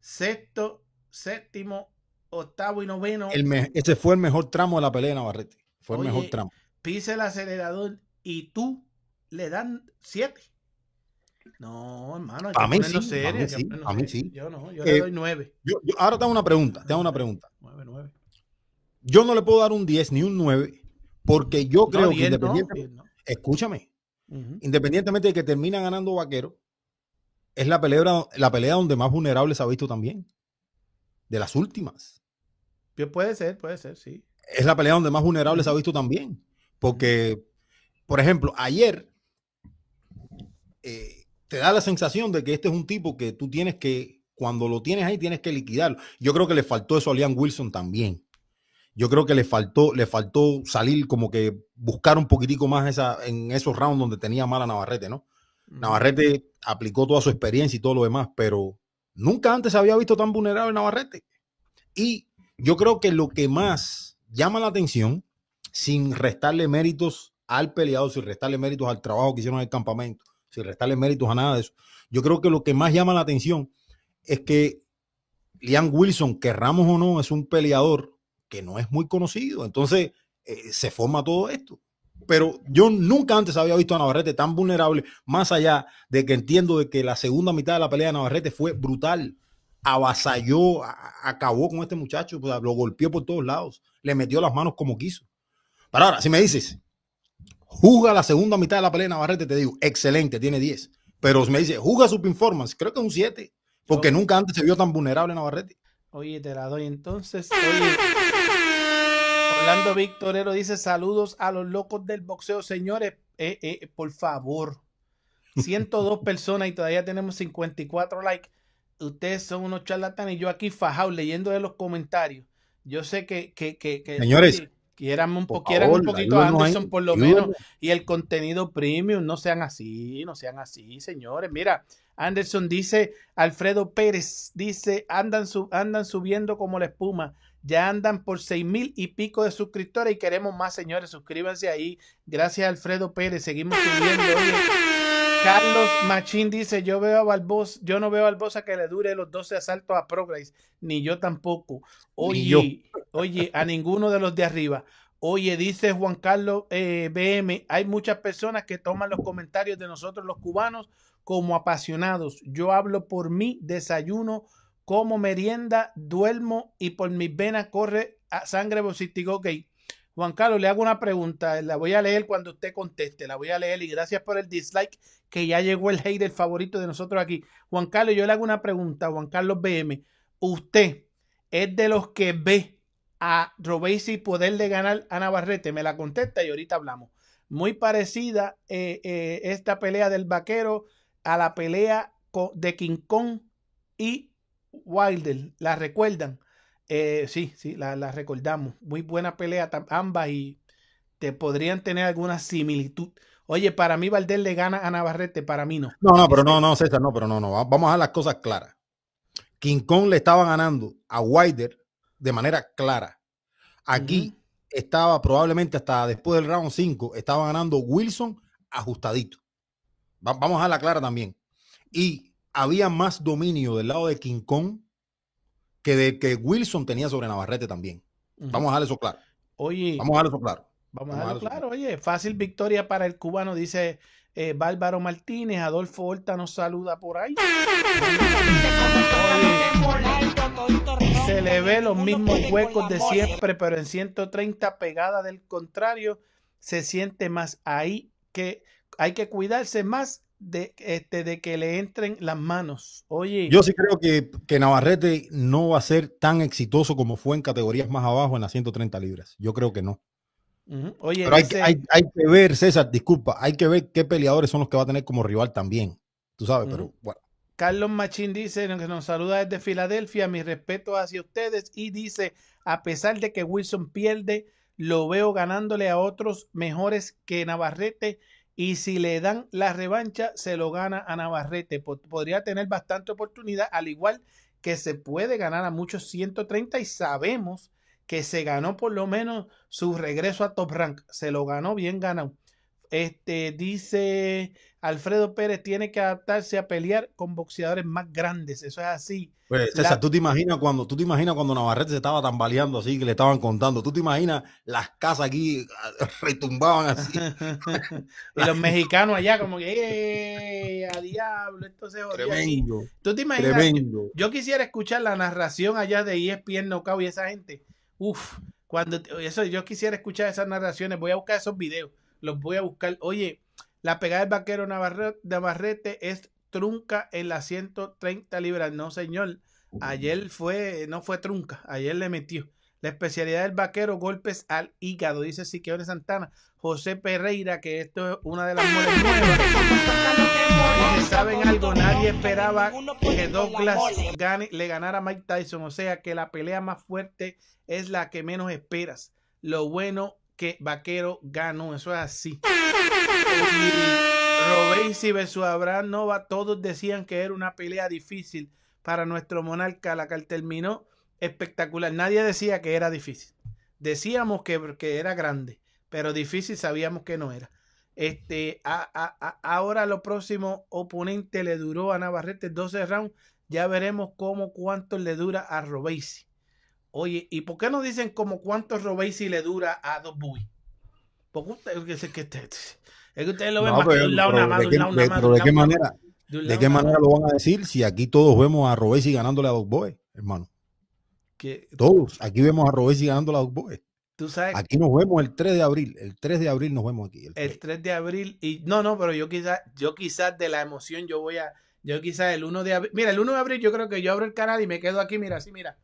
Sexto, séptimo, octavo y noveno. El me- ese fue el mejor tramo de la pelea de Navarrete. Fue el mejor tramo. Pisa el acelerador y tú le dan 7. No, hermano, hay que A mí sí, a mí hay que sí, ponernos a mí serios. sí. Yo no, yo Eh, le doy 9. Yo, yo- ahora te hago una pregunta, te hago una pregunta. 9, 9. Yo no le puedo dar un 10 ni un 9 porque yo creo que 10 no, independientemente, 10 no. escúchame, independientemente de que termina ganando Vaquero, es la pelea, la pelea donde más vulnerable se ha visto también. De las últimas. Puede ser, puede ser, sí. es la pelea donde más vulnerable se ha visto también. Porque, por ejemplo, ayer eh, te da la sensación de que este es un tipo que tú tienes que, cuando lo tienes ahí, tienes que liquidarlo. Yo creo que le faltó eso a Liam Wilson también. Yo creo que le faltó, le faltó salir como que buscar un poquitico más esa, en esos rounds donde tenía mala Navarrete, ¿no? Navarrete aplicó toda su experiencia y todo lo demás, pero nunca antes se había visto tan vulnerable Navarrete. Y yo creo que lo que más llama la atención, sin restarle méritos al peleador, sin restarle méritos al trabajo que hicieron en el campamento, sin restarle méritos a nada de eso, yo creo que lo que más llama la atención es que Liam Wilson, querramos o no, es un peleador que no es muy conocido. Entonces, eh, se forma todo esto. Pero yo nunca antes había visto a Navarrete tan vulnerable, más allá de que entiendo de que la segunda mitad de la pelea de Navarrete fue brutal. Avasalló, a- acabó con este muchacho, sea, lo golpeó por todos lados, le metió las manos como quiso. Pero ahora, si me dices, juzga la segunda mitad de la pelea de Navarrete, te digo, excelente, tiene 10. Pero si me dices, juzga su performance, creo que es un 7, porque Yo- nunca antes se vio tan vulnerable Navarrete. Oye, te la doy entonces. Oye, Orlando Victorero dice saludos a los locos del boxeo. Señores, eh, eh, por favor. 102 personas y todavía tenemos 54 likes. Ustedes son unos charlatanes y yo aquí fajado leyendo de los comentarios. Yo sé que, que, que, que- Señores, quieran un, po- quieran un favor, poquito a Anderson por lo menos y el contenido premium. No sean así, no sean así, señores. Mira, Anderson dice, Alfredo Pérez dice, andan, su- andan subiendo como la espuma. Ya andan por seis mil y pico de suscriptores y queremos más, señores. Suscríbanse ahí. Gracias, Alfredo Pérez. Seguimos subiendo. Oye, Carlos Machín dice: Yo veo a Barbosa, yo no veo a Barbosa que le dure los 12 asaltos a Progress, ni yo tampoco. Oye, yo. oye, a ninguno de los de arriba. Oye, dice Juan Carlos eh, BM, hay muchas personas que toman los comentarios de nosotros los cubanos como apasionados. Yo hablo por mí, desayuno, como merienda, duermo y por mis venas corre a sangre positivo. Ok, Juan Carlos, le hago una pregunta, la voy a leer cuando usted conteste, la voy a leer y gracias por el dislike que ya llegó el hater favorito de nosotros aquí. Juan Carlos, yo le hago una pregunta, Juan Carlos BM, usted es de los que ve a Robesi poderle ganar a Navarrete? Me la contesta y ahorita hablamos. Muy parecida eh, eh, esta pelea del vaquero a la pelea de King Kong y Wilder. ¿La recuerdan? Eh, sí, sí, la, la, recordamos. Muy buena pelea ambas y te podrían tener alguna similitud. Oye, para mí Valdés le gana a Navarrete, para mí no. No, no, pero no, no, César, no, pero no, no. Vamos a las cosas claras. King Kong le estaba ganando a Wilder de manera clara. Aquí estaba probablemente hasta después del round 5, estaba ganando Wilson ajustadito. vamos a la clara también. Y había más dominio del lado de King Kong que de que Wilson tenía sobre Navarrete también. Vamos a dejar eso claro. Oye, vamos a dejar eso claro. Vamos, a dejarlo claro. Oye, fácil victoria para el cubano, dice eh, Bárbaro Martínez. Adolfo Horta nos saluda por ahí. Se le ve los mismos huecos de siempre, pero en 130 pegada del contrario, se siente más ahí que hay que cuidarse más de, este, de que le entren las manos. Oye. Yo sí creo que, que Navarrete no va a ser tan exitoso como fue en categorías más abajo en las 130 libras. Yo creo que no. Oye, Pero hay, hay, que ver, César, disculpa, hay que ver qué peleadores son los que va a tener como rival también. Tú sabes, pero bueno. Carlos Machín dice que nos saluda desde Filadelfia, mi respeto hacia ustedes y dice, a pesar de que Wilson pierde, lo veo ganándole a otros mejores que Navarrete y si le dan la revancha, se lo gana a Navarrete. Podría tener bastante oportunidad, al igual que se puede ganar a muchos 130 y sabemos que se ganó por lo menos su regreso a Top Rank. Se lo ganó bien ganado. Este dice Alfredo Pérez tiene que adaptarse a pelear con boxeadores más grandes. Eso es así. Pues, César, tú te imaginas cuando tú te imaginas cuando Navarrete se estaba tambaleando así que le estaban contando. Tú te imaginas las casas aquí ah, retumbaban así. y los mexicanos allá como que a diablo, esto se Tremendo. Tú te imaginas. Tremendo. Yo, quisiera escuchar la narración allá de ESPN Knockout y esa gente. Uf, cuando eso yo quisiera escuchar esas narraciones, voy a buscar esos videos, los voy a buscar. Oye, la pegada del vaquero Navarrete es trunca en las 130 libras. No, señor. Ayer fue, no fue trunca, ayer le metió. La especialidad del vaquero, golpes al hígado, dice Siqueone Santana. José Pereira, que esto es una de las mujeres nuevas. ¿Saben algo? Nadie esperaba que Douglas gane, le ganara a Mike Tyson. O sea que la pelea más fuerte es la que menos esperas. Lo bueno que Vaquero ganó, eso es así. Robesi versus Abraham Nova, todos decían que era una pelea difícil para nuestro monarca, la que terminó espectacular. Nadie decía que era difícil. Decíamos que, que era grande, pero difícil sabíamos que no era. Este, ahora lo próximo oponente le duró a Navarrete 12 rounds. Ya veremos cómo cuánto le dura a Robesi. Oye, ¿y por qué no dicen como cuánto Robesi le dura a Dos Boy? Porque usted, es que, es que ustedes lo ven más de un lado nada más, de, un lado nada más. ¿De qué manera? ¿De qué manera lo van a decir si aquí todos vemos a Robesi ganándole a Dog Boy, hermano? Todos, aquí vemos a Robesi ganándole a Dog Boy. Tú sabes, aquí nos vemos el 3 de abril, el 3 de abril nos vemos aquí. El 3, el 3 de abril, y no, no, pero yo quizás, yo quizás de la emoción yo voy a, yo quizás el 1 de abril, mira, el 1 de abril yo creo que yo abro el canal y me quedo aquí, mira, así, mira,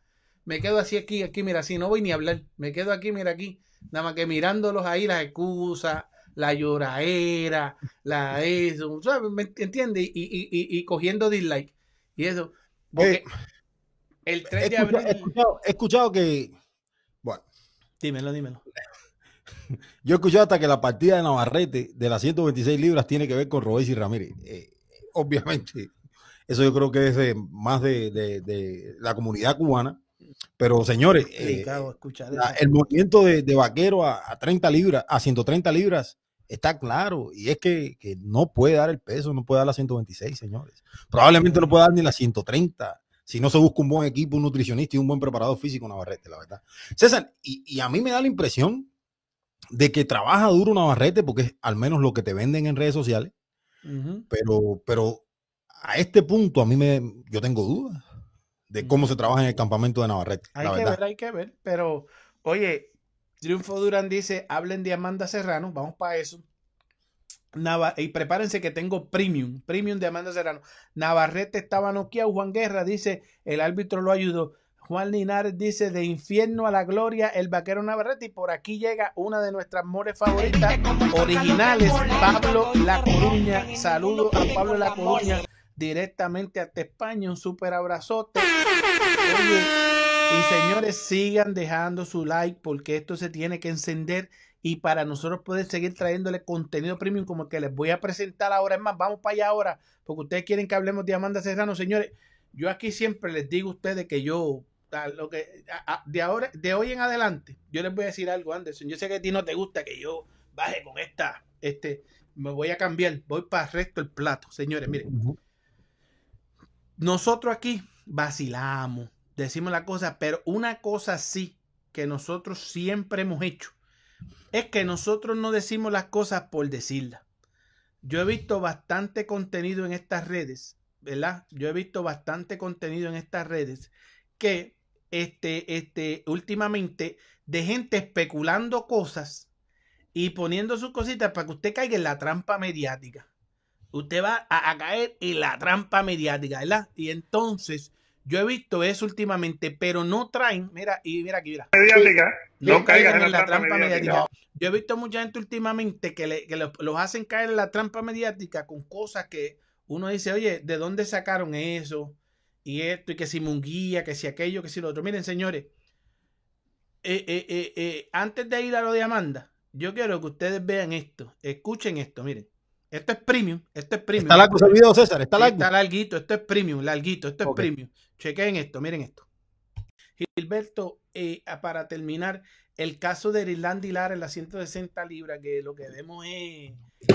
me quedo así aquí, aquí, mira, así, no voy ni a hablar, me quedo aquí, mira aquí, nada más que mirándolos ahí, las excusas, la lloraera, la eso, ¿me entiendes? Y, y, y, y, cogiendo dislike. Y eso, porque eh, el 3 de abril... He escuchado, he escuchado que, bueno. Dímelo, dímelo. Yo he escuchado hasta que la partida de Navarrete de las 126 libras tiene que ver con Robesi Ramírez. Eh, obviamente, eso yo creo que es más de, de, de, la comunidad cubana. Pero señores, eh, el movimiento de, vaquero a, 30 libras, a 130 libras, está claro. Y es que, no puede dar el peso, no puede dar las 126, señores. Probablemente no puede dar ni las 130 si no se busca un buen equipo, un nutricionista y un buen preparador físico Navarrete, la verdad. César, y, y a mí me da la impresión de que trabaja duro Navarrete, porque es al menos lo que te venden en redes sociales, pero, pero a este punto a mí me, yo tengo dudas de cómo se trabaja en el campamento de Navarrete, Hay la que verdad. ver, hay que ver. Pero, oye, Triunfo Durán dice, hablen de Amanda Serrano, vamos para eso. Nava- y prepárense que tengo premium, premium de Amanda Serrano. Navarrete estaba noqueado, Juan Guerra dice, el árbitro lo ayudó. Juan Linares dice, de infierno a la gloria, el vaquero Navarrete. Y por aquí llega una de nuestras mores favoritas, originales, Pablo La Coruña. Saludo a Pablo La Coruña directamente hasta España. Un súper abrazote. Y señores, sigan dejando su like porque esto se tiene que encender y para nosotros poder seguir trayéndole contenido premium como el que les voy a presentar ahora. Es más, vamos para allá ahora porque ustedes quieren que hablemos de Amanda Serrano. Señores, yo aquí siempre les digo a ustedes que yo, lo que, de, ahora, de hoy en adelante, yo les voy a decir algo, Anderson. Yo sé que a ti no te gusta que yo baje con esta, este, me voy a cambiar, voy para el resto del plato. Señores, miren, nosotros aquí vacilamos, decimos la cosa, pero una cosa sí que nosotros siempre hemos hecho es que nosotros no decimos las cosas por decirlas. Yo he visto bastante contenido en estas redes, ¿verdad? Yo he visto bastante contenido en estas redes que este, este, últimamente de gente especulando cosas y poniendo sus cositas para que usted caiga en la trampa mediática usted va a, a caer en la trampa mediática, ¿verdad? Y entonces, yo he visto eso últimamente, pero no traen, mira, y mira aquí, mira. mediática, No no caigan en la trampa mediática. mediática. Yo he visto mucha gente últimamente que, le- que los, los hacen caer en la trampa mediática con cosas que uno dice, oye, ¿de dónde sacaron eso? Y esto, y que si Munguía, que si aquello, que si lo otro. Miren, señores, eh, eh, eh, antes de ir a lo de Amanda, yo quiero que ustedes vean esto, escuchen esto, miren. Esto es premium, esto es premium. Está largo ese video, César, está largo. Está larguito, esto es premium, larguito, esto es premium. Chequen esto, miren esto. Gilberto, eh, a- para terminar, el caso de Irlanda y Lara en las 160 libras, que lo que vemos es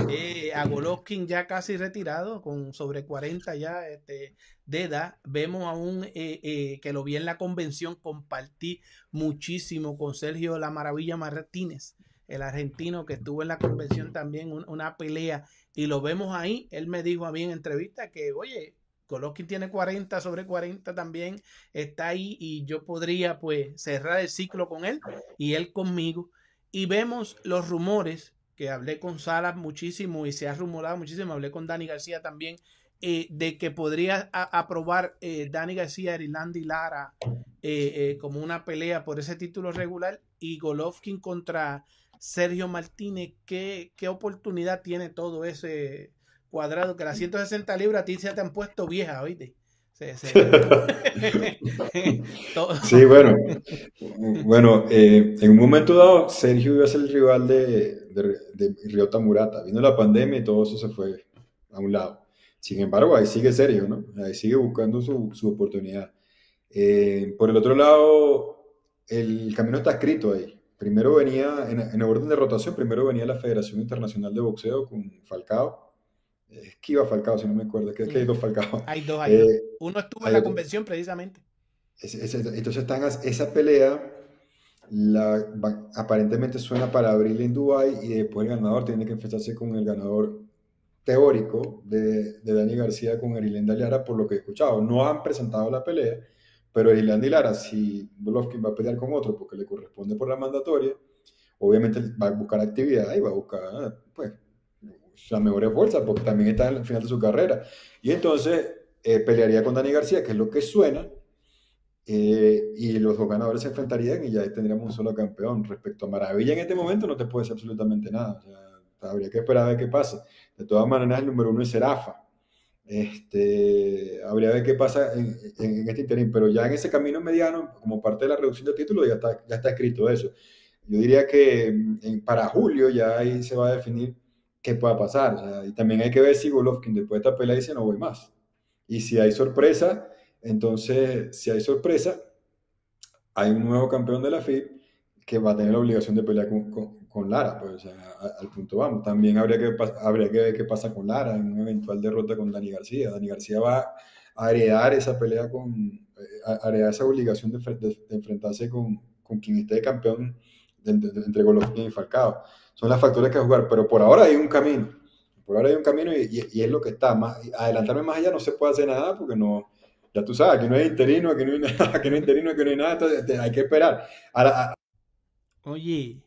eh, a Golovkin ya casi retirado, con sobre 40 ya este, de edad. Vemos aún eh, eh, que lo vi en la convención, compartí muchísimo con Sergio La Maravilla Martínez, el argentino que estuvo en la convención también, un- una pelea y lo vemos ahí. Él me dijo a mí en entrevista que, oye, Golovkin tiene 40 sobre 40 también, está ahí y yo podría pues cerrar el ciclo con él y él conmigo. Y vemos los rumores, que hablé con Salas muchísimo y se ha rumorado muchísimo, hablé con Dani García también, eh, de que podría aprobar eh, Dani García, Irlanda y Lara eh, eh, como una pelea por ese título regular y Golovkin contra Sergio Martínez, ¿qué, qué oportunidad tiene todo ese cuadrado? Que las 160 libras a ti se te han puesto viejas, ¿oíste? Se- se- Todo- Sí, bueno, bueno, eh, en un momento dado, Sergio iba a ser el rival de, de, de Ryota Murata. Vino la pandemia y todo eso se fue a un lado. Sin embargo, ahí sigue Sergio, ¿no? Ahí sigue buscando su, su oportunidad. Eh, por el otro lado, el camino está escrito ahí. Primero venía, en, en orden de rotación, primero venía la Federación Internacional de Boxeo con Falcao. Es que iba Falcao, si no me acuerdo, que, que hay dos Falcao. Hay dos, hay dos. Eh, Uno estuvo en la otro. convención precisamente. ese- ese- entonces están, esa pelea la, va- aparentemente suena para abril en Dubai y después el ganador tiene que enfrentarse con el ganador teórico de, de Dani García con Erilenda Lara, por lo que he escuchado. No han presentado la pelea, pero Erilenda y Lara, si Golovkin va a pelear con otro porque le corresponde por la mandatoria, obviamente va a buscar actividad y va a buscar pues, las mejores bolsas porque también está el final de su carrera. Y entonces eh, pelearía con Dani García, que es lo que suena, eh, y los dos ganadores se enfrentarían y ya tendríamos un solo campeón. Respecto a Maravilla, en este momento no te puede decir absolutamente nada. O sea, habría que esperar a ver qué pasa. De todas maneras, el número uno es Serafa. Este, habría que ver qué pasa en, en- este interín, pero ya en ese camino mediano, como parte de la reducción de títulos, ya está, ya está escrito eso. Yo diría que mm, en- para julio ya ahí se va a definir qué pueda pasar. O sea, y también hay que ver si Golovkin después de esta pelea dice no voy más. Y si hay sorpresa, entonces, si hay sorpresa, hay un nuevo campeón de la FIB que va a tener la obligación de pelear con, con- con Lara, pues, al punto vamos. También habría que, habría que ver qué pasa con Lara en una eventual derrota con Dani García. Dani García va a heredar esa pelea con, eh, a heredar esa obligación de enfrentarse con, con quien esté campeón entre Golovkin y Falcao. Son las factores que jugar, pero por ahora hay un camino. Por ahora hay un camino y, y, es lo que está. Más, adelantarme más allá no se puede hacer nada porque no, ya tú sabes, que no hay interino, que no hay nada, que no hay interino, que no hay nada, entonces hay que esperar. Oye,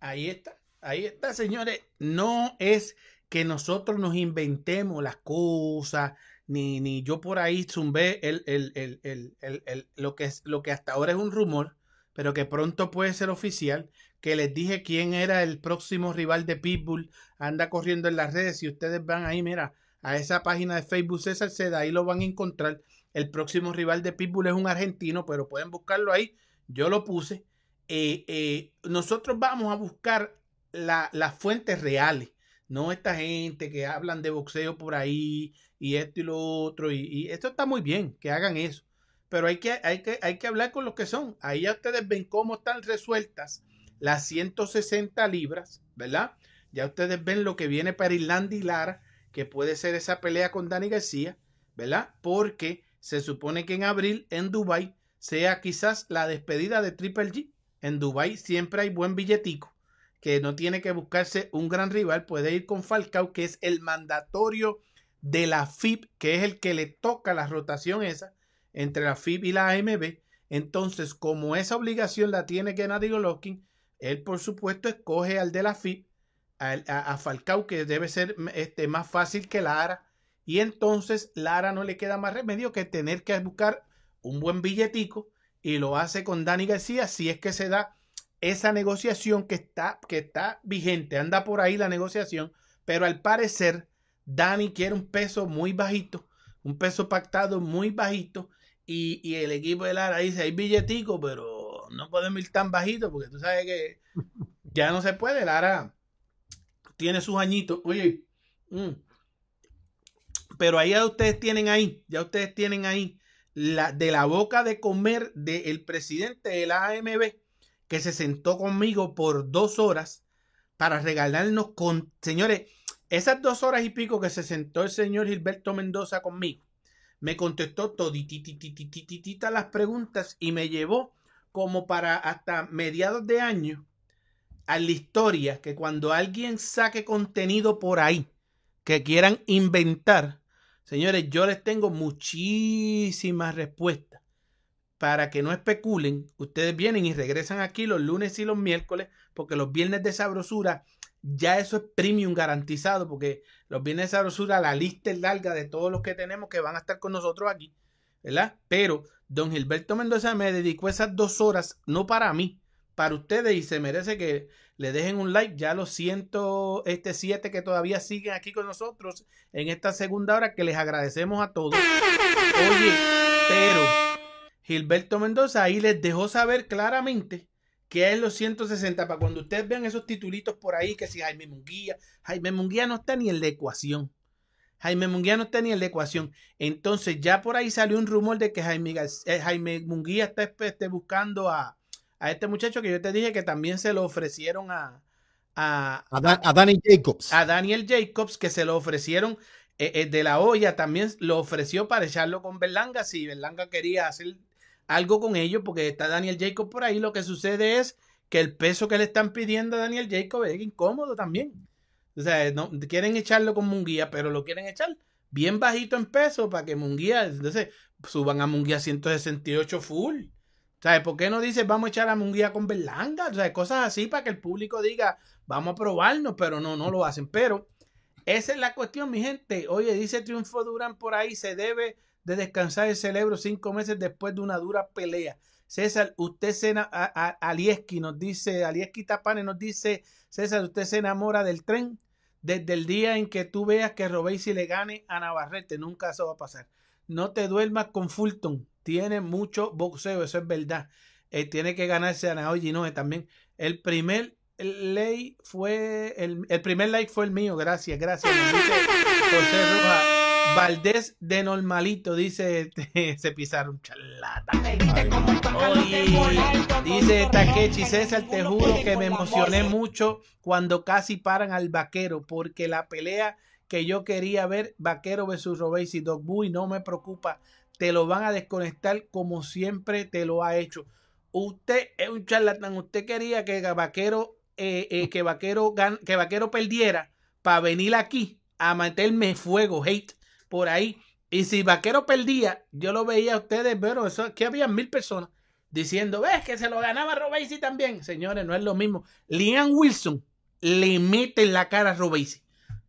ahí está, ahí está, señores. No es que nosotros nos inventemos las cosas, ni, ni yo por ahí zumbé el, el, el, lo, que es, lo que hasta ahora es un rumor, pero que pronto puede ser oficial, que les dije quién era el próximo rival de Pitbull, anda corriendo en las redes, si ustedes van ahí, mira, a esa página de Facebook César Seda, ahí lo van a encontrar. El próximo rival de Pitbull es un argentino, pero pueden buscarlo ahí, yo lo puse. Eh, eh, nosotros vamos a buscar las fuentes reales no esta gente que hablan de boxeo por ahí y esto y lo otro. Y, esto está muy bien, que hagan eso. Pero hay que, hay, que, hay que hablar con los que son. Ahí ya ustedes ven cómo están resueltas las 160 libras, ¿verdad? Ya ustedes ven lo que viene para Irlanda y Lara, que puede ser esa pelea con Dani García, ¿verdad? Porque se supone que en abril en Dubai sea quizás la despedida de Triple G. En Dubai siempre hay buen billetico que no tiene que buscarse un gran rival, puede ir con Falcao, que es el mandatorio de la FIB, que es el que le toca la rotación esa entre la FIB y la AMB. Entonces, como esa obligación la tiene Gennady Golovkin, él por supuesto escoge al de la FIB, a, Falcao, que debe ser este, más fácil que Lara. Y entonces Lara no le queda más remedio que tener que buscar un buen billetico y lo hace con Dani García si es que se da esa negociación que está, que está vigente, anda por ahí la negociación, pero al parecer Dani quiere un peso muy bajito, un peso pactado muy bajito, y, el equipo de Lara dice, hay billetico, pero no podemos ir tan bajito, porque tú sabes que ya no se puede, Lara tiene sus añitos, oye, mm. pero ahí ya ustedes tienen ahí, ya ustedes tienen ahí la, de la boca de comer del presidente de la AMB, que se sentó conmigo por dos horas para regalarnos con, señores, esas dos horas y pico que se sentó el señor Gilberto Mendoza conmigo, me contestó todititititititas las preguntas y me llevó como para hasta mediados de año a la historia que cuando alguien saque contenido por ahí que quieran inventar, señores, yo les tengo muchísimas respuestas para que no especulen, ustedes vienen y regresan aquí los lunes y los miércoles, porque los viernes de sabrosura ya eso es premium garantizado, porque los viernes de sabrosura la lista es larga de todos los que tenemos que van a estar con nosotros aquí, ¿verdad? Pero don Gilberto Mendoza me dedicó esas dos horas, no para mí, para ustedes y se merece que le dejen un like. Ya los siento, este siete que todavía siguen aquí con nosotros en esta segunda hora que les agradecemos a todos. Oye, pero Gilberto Mendoza ahí les dejó saber claramente que es los 160 para cuando ustedes vean esos titulitos por ahí que si Jaime Munguía, Jaime Munguía no está ni en la ecuación. Jaime Munguía no está ni en la ecuación. Entonces ya por ahí salió un rumor de que Jaime, eh, Jaime Munguía está este, buscando a, a, este muchacho que yo te dije que también se lo ofrecieron a, a, a, Daniel Jacobs. A Daniel Jacobs que se lo ofrecieron eh, eh, de la olla también lo ofreció para echarlo con Berlanga si Berlanga quería hacer algo con ellos, porque está Daniel Jacob por ahí. Lo que sucede es que el peso que le están pidiendo a Daniel Jacob es incómodo también. O sea, no, quieren echarlo con Munguía, pero lo quieren echar bien bajito en peso para que Munguía, entonces suban a Munguía 168 full. ¿Sabes? ¿Por qué no dice vamos a echar a Munguía con Berlanga? O sea, cosas así para que el público diga vamos a probarnos, pero no, no lo hacen. Pero esa es la cuestión, mi gente. Oye, dice Triunfo Durán por ahí, se debe de descansar el cerebro cinco meses después de una dura pelea. César, usted se a, Alieski nos dice, Alieski Tapane nos dice, César, usted se enamora del tren desde el día en que tú veas que Robéis le gane a Navarrete, nunca eso va a pasar. No te duermas con Fulton, tiene mucho boxeo, eso es verdad. Eh, tiene que ganarse a Naoyi no también. El primer ley fue, el, el primer like fue el mío, gracias, gracias. José Rojas. Valdés de normalito, dice, se pisaron chalata. dice Takechi César, te juro que me emocioné mucho cuando casi paran al vaquero, porque la pelea que yo quería ver, vaquero versus Robéis y Dog no me preocupa, te lo van a desconectar como siempre te lo ha hecho. usted es un charlatán. Usted quería que Vaquero, eh, eh, que Vaquero, gan- que Vaquero perdiera para venir aquí a meterme fuego, hate, por ahí. Y si Vaquero perdía, yo lo veía a ustedes, pero eso aquí había mil personas diciendo, ves que se lo ganaba Robesi también. Señores, no es lo mismo. Liam Wilson le mete en la cara a.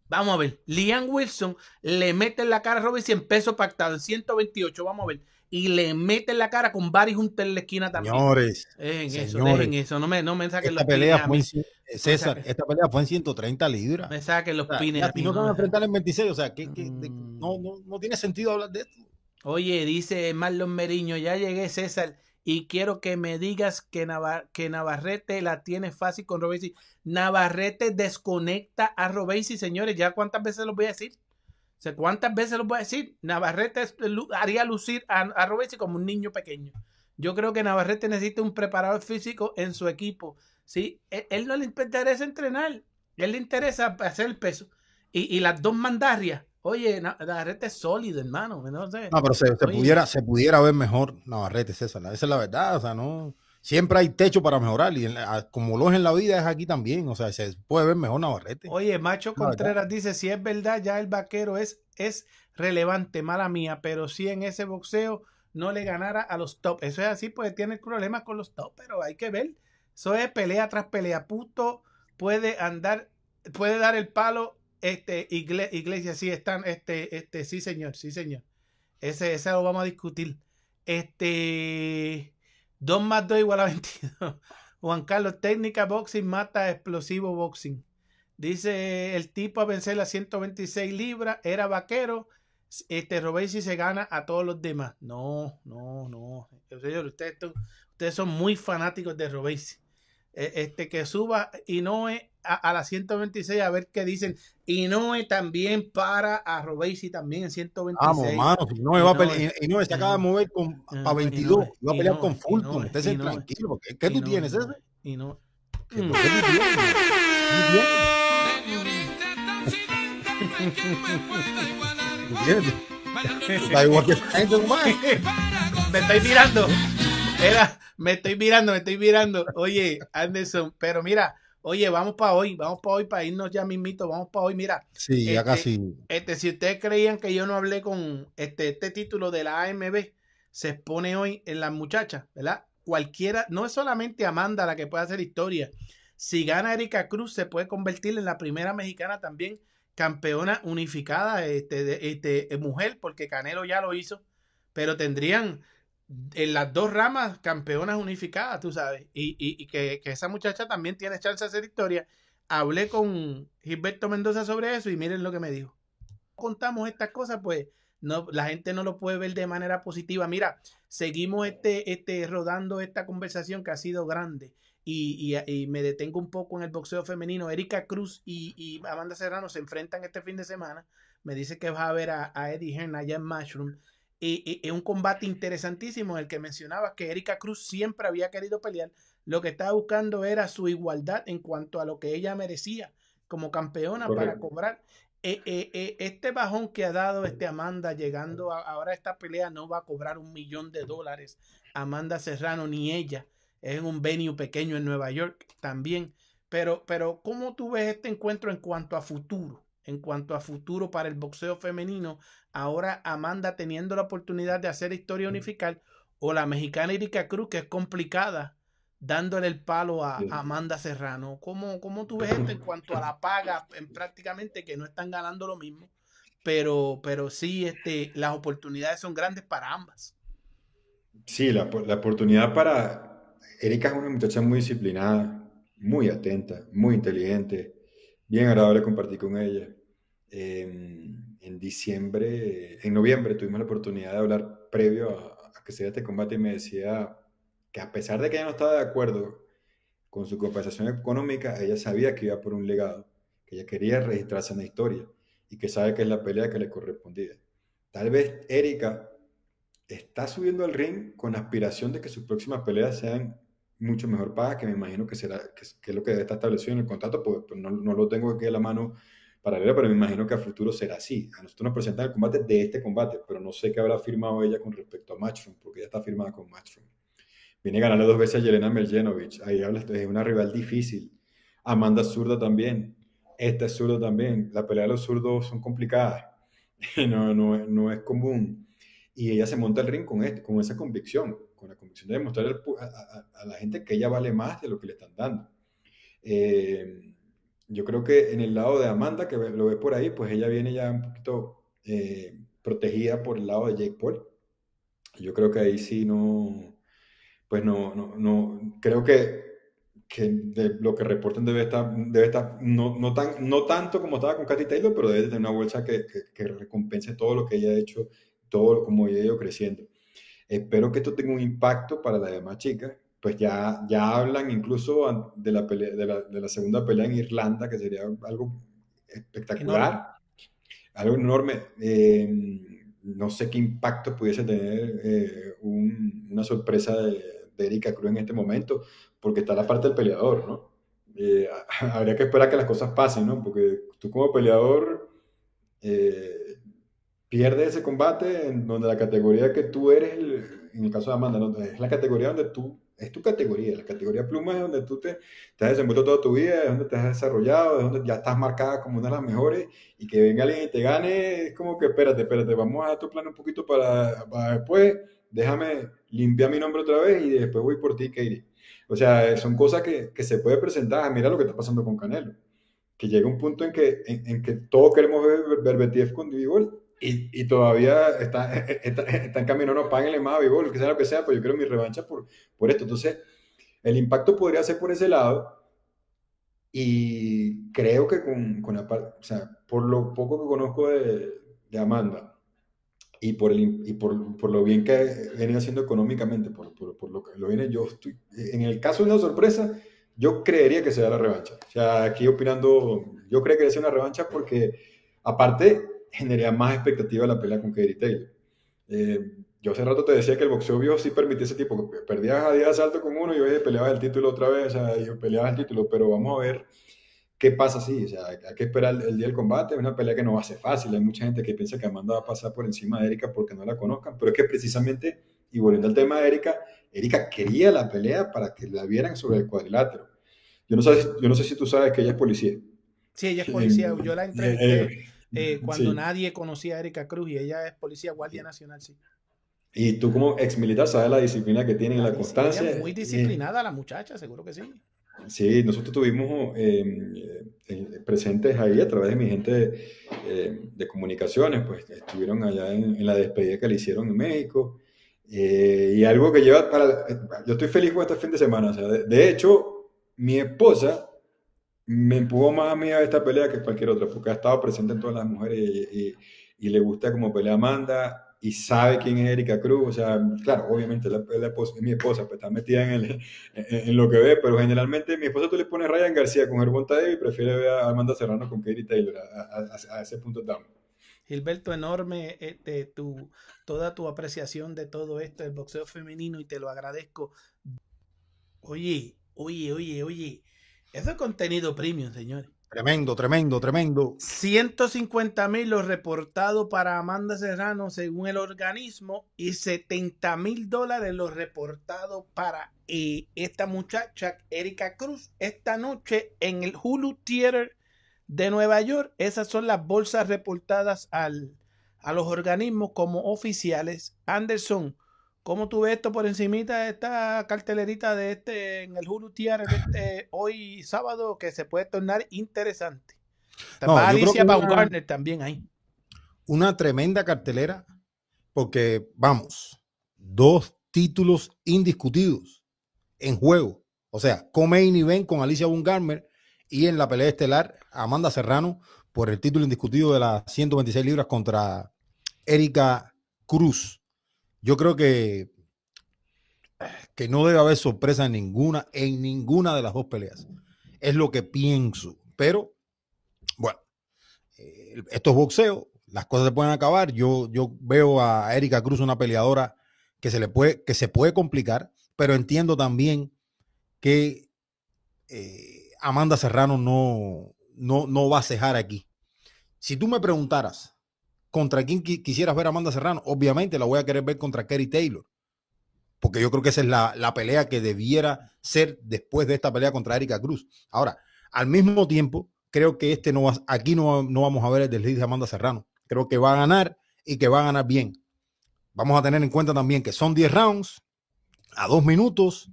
Vamos a ver. Liam Wilson le mete en la cara a Robesi en peso pactado, en 128. Vamos a ver. Y le mete en la cara con Barry Hunter en la esquina también. Señores, Dejen eso, señores, dejen eso. No me, no me saquen esta los pelea pines fue en, César, saquen- esta pelea fue en 130 libras. Me saquen los O sea, pines a ti no te van a me enfrentar en 26, o sea, que, que- de- Mm. no, no, no tiene sentido hablar de esto. Oye, dice Marlon Meriño, ya llegué César y quiero que me digas que, Nava- que Navarrete la tiene fácil con Robesi. Navarrete desconecta a Robesi, señores, ya cuántas veces los voy a decir. ¿Cuántas veces los voy a decir? Navarrete haría lucir a, a Robesi como un niño pequeño. Yo creo que Navarrete necesita un preparador físico en su equipo. ¿sí? Él, él no le interesa entrenar, él le interesa hacer el peso. Y, y las dos mandarrias. Oye, Na- Navarrete es sólido, hermano. No sé. No, pero se, pudiera, se pudiera ver mejor Navarrete, César. Esa es la verdad. O sea, no. Siempre hay techo para mejorar. Y en la- como lo es en la vida, es aquí también. O sea, se puede ver mejor Navarrete. Oye, Macho. Contreras dice, si es verdad, ya el vaquero es, es relevante, mala mía, pero si en ese boxeo no le ganara a los top. Eso es así, pues tiene problemas con los top, pero hay que ver. Eso es pelea tras pelea. Puto puede andar, puede dar el palo, este, igle- iglesia, sí, están, este, este, sí, señor, sí, señor. Ese, ese lo vamos a discutir. Este, 2 más 2 igual a 22. Juan Carlos, técnica boxing mata explosivo boxing. Dice el tipo a vencer las 126 libras, era vaquero. Este Robesi se gana a todos los demás. No, no, no. Ustedes, ustedes son muy fanáticos de Robesi. Eh, Este que suba Inoue a, a las 126 a ver qué dicen. Inoue también para a Robesi también en 126. Vamos, mano. no va a pelear. Y no, se acaba de mover con, Inoue, para 22. Inoue, va a pelear Inoue, con Fulton. Inoue, Usted se Inoue. tranquilo. ¿Qué tú. ¿Qué tú tienes? Que esta gente, compadre. me estoy mirando. Era, me estoy mirando, me estoy mirando. Oye, Anderson, pero mira, oye, vamos para hoy, vamos para hoy, para irnos ya mismito, vamos para hoy. Mira, Sí, ya Este, casi. este, si ustedes creían que yo no hablé con este, este título de la AMB, se expone hoy en las muchachas, ¿verdad? Cualquiera, no es solamente Amanda la que puede hacer historia. Si gana Erika Cruz, se puede convertir en la primera mexicana también campeona unificada, este, de, este, mujer, porque Canelo ya lo hizo, pero tendrían en las dos ramas campeonas unificadas, tú sabes, y, y- que, que esa muchacha también tiene chance de hacer historia. Hablé con Gilberto Mendoza sobre eso y miren lo que me dijo. Contamos estas cosas, pues no, la gente no lo puede ver de manera positiva. Mira, seguimos este, este, rodando esta conversación que ha sido grande y, y- me detengo un poco en el boxeo femenino. Erika Cruz y, y Amanda Serrano se enfrentan este fin de semana. Me dice que va a ver a, a Eddie Hearn allá en Mushroom. Y, y- un combate interesantísimo en el que mencionaba que Erika Cruz siempre había querido pelear. Lo que estaba buscando era su igualdad en cuanto a lo que ella merecía como campeona para cobrar. Eh, eh, eh, este bajón que ha dado este Amanda llegando a, ahora a esta pelea no va a cobrar un millón de dólares Amanda Serrano ni ella es en un venue pequeño en Nueva York también pero pero cómo tú ves este encuentro en cuanto a futuro en cuanto a futuro para el boxeo femenino ahora Amanda teniendo la oportunidad de hacer historia unificar o la mexicana Erika Cruz que es complicada dándole el palo a, Amanda Serrano. ¿Cómo, ¿Cómo tú ves esto en cuanto a la paga? En prácticamente que no están ganando lo mismo, pero, pero sí este, las oportunidades son grandes para ambas. Sí, la, la oportunidad para... Erika es una muchacha muy disciplinada, muy atenta, muy inteligente, bien agradable compartir con ella. Eh, en diciembre, en noviembre tuvimos la oportunidad de hablar previo a, a que se diera este combate y me decía que a pesar de que ella no estaba de acuerdo con su compensación económica, ella sabía que iba por un legado, que ella quería registrarse en la historia y que sabe que es la pelea que le correspondía. Tal vez Erika está subiendo al ring con la aspiración de que sus próximas peleas sean mucho mejor pagas, que me imagino que será que, que es lo que está establecido en el contrato, pues, pues no, no, lo tengo aquí a la mano paralela, pero me imagino que a futuro será así. A nosotros nos presentan el combate de este combate, pero no sé qué habrá firmado ella con respecto a Matchroom, porque ya está firmada con Matchroom. Viene a ganarle dos veces a Yelena Merjenovic. Ahí hablas, es una rival difícil. Amanda zurda también. Esta es zurda también. La pelea de los zurdos son complicadas. No, no, no es común. Y ella se monta el ring con, este, con esa convicción, con la convicción de demostrar a, a, la gente que ella vale más de lo que le están dando. Eh, yo creo que en el lado de Amanda, que lo ve por ahí, pues ella viene ya un poquito eh, protegida por el lado de Jake Paul. Yo creo que ahí sí no, pues no, no, no creo que, que de lo que reporten debe estar, debe estar no, no, tan, no tanto como estaba con Katy Taylor, pero debe tener una bolsa que, que, que recompense todo lo que ella ha hecho, todo como ella ha ido creciendo. Espero que esto tenga un impacto para las demás chicas, pues ya, ya hablan incluso de la, pelea, de, la, de la segunda pelea en Irlanda, que sería algo espectacular, enorme. algo enorme. Eh, no sé qué impacto pudiese tener eh, un, una sorpresa de, de, Erika Cruz en este momento, porque está la parte del peleador, ¿no? Eh, habría que esperar que las cosas pasen, ¿no? Porque tú como peleador eh, pierdes ese combate en donde la categoría que tú eres, el, en el caso de Amanda, ¿no? es la categoría donde tú es tu categoría. La categoría pluma es donde tú te, te, has desenvuelto toda tu vida, es donde te has desarrollado, es donde ya estás marcada como una de las mejores y que venga alguien y te gane, es como que espérate, espérate, vamos a dar tu plan un poquito para, para después, déjame limpiar mi nombre otra vez y después voy por ti, Katie. O sea, son cosas que, que se puede presentar. Mira lo que está pasando con Canelo. Que llega un punto en que, en, en que todos queremos ver Berbetiev con Divol y, y, todavía está, está, está en camino, no, páguenle más a Bigol, que sea lo que sea, pues yo quiero mi revancha por, por esto. Entonces, el impacto podría ser por ese lado. Y creo que con, con la o sea, por lo poco que conozco de, de Amanda y por, el, y por, por lo bien que viene haciendo económicamente, por, por, por, lo que lo viene, yo estoy, en el caso de una sorpresa, yo creería que será la revancha. O sea, aquí opinando, yo creo que sea una revancha porque, aparte, generaría más expectativa la pelea con Katie Taylor. Eh, yo hace rato te decía que el boxeo viejo sí permitía ese tipo, perdías a día de asalto con uno y oye, peleabas el título otra vez, o sea, y peleabas el título, pero vamos a ver qué pasa así, o sea, hay que esperar el, el, día del combate, es una pelea que no va a ser fácil, hay mucha gente que piensa que Amanda va a pasar por encima de Erika porque no la conozcan, pero es que precisamente, y volviendo al tema de Erika, Erika quería la pelea para que la vieran sobre el cuadrilátero. Yo no, sé, yo no sé si tú sabes que ella es policía. Sí, ella es policía, yo la entrevisté. Eh, eh, cuando sí. nadie conocía a Erika Cruz y ella es policía guardia nacional, sí. Y tú como ex militar sabes la disciplina que tiene, la, la constancia. muy disciplinada eh, la muchacha, seguro que sí. Sí, nosotros tuvimos eh, eh, presentes ahí a través de mi gente eh, de comunicaciones, pues estuvieron allá en, en, la despedida que le hicieron en México. y algo que lleva para... Yo estoy feliz con este fin de semana. O sea, de, de hecho, mi esposa me empujó más a mí a esta pelea que cualquier otra, porque ha estado presente en todas las mujeres y, le gusta como pelea Amanda y sabe quién es Erika Cruz, o sea, claro, obviamente la, la esposa, mi esposa pues, está metida en, lo que ve, pero generalmente mi esposa tú le pones Ryan García con Gervonta Davis y prefiere ver a Amanda Serrano con Katie Taylor, a ese punto estamos. Gilberto, enorme este, tu, toda tu apreciación de todo esto, el boxeo femenino, y te lo agradezco. Oye, oye, oye, oye, eso es contenido premium, señores. Tremendo, tremendo, tremendo. 150 mil los reportados para Amanda Serrano según el organismo y 70 mil dólares los reportados para eh, esta muchacha Erika Cruz esta noche en el Hulu Theater de Nueva York. Esas son las bolsas reportadas al, a los organismos como oficiales. Anderson, ¿Cómo tú ves esto por encimita de esta cartelerita de este en el Hulu Tier este hoy sábado que se puede tornar interesante? No, Alicia Baumgartner también ahí. Una tremenda cartelera porque vamos, dos títulos indiscutidos en juego. O sea, Comain y Ben con Alicia Baumgartner y en la pelea estelar Amanda Serrano por el título indiscutido de las 126 libras contra Erika Cruz yo creo que, que no debe haber sorpresa en ninguna, en ninguna de las dos peleas. Es lo que pienso. Pero, bueno, eh, esto es boxeo, las cosas se pueden acabar. Yo, yo veo a Erika Cruz una peleadora que se le puede, que se puede complicar, pero entiendo también que eh, Amanda Serrano no, no, no va a cejar aquí. Si tú me preguntaras contra quién quisieras ver a Amanda Serrano, obviamente la voy a querer ver contra Kerry Taylor. porque yo creo que esa es la, la pelea que debiera ser después de esta pelea contra Erika Cruz. Ahora, al mismo tiempo, creo que este no va, aquí no, no vamos a ver el desliz de Amanda Serrano. Creo que va a ganar y que va a ganar bien. Vamos a tener en cuenta también que son 10 rounds a dos minutos,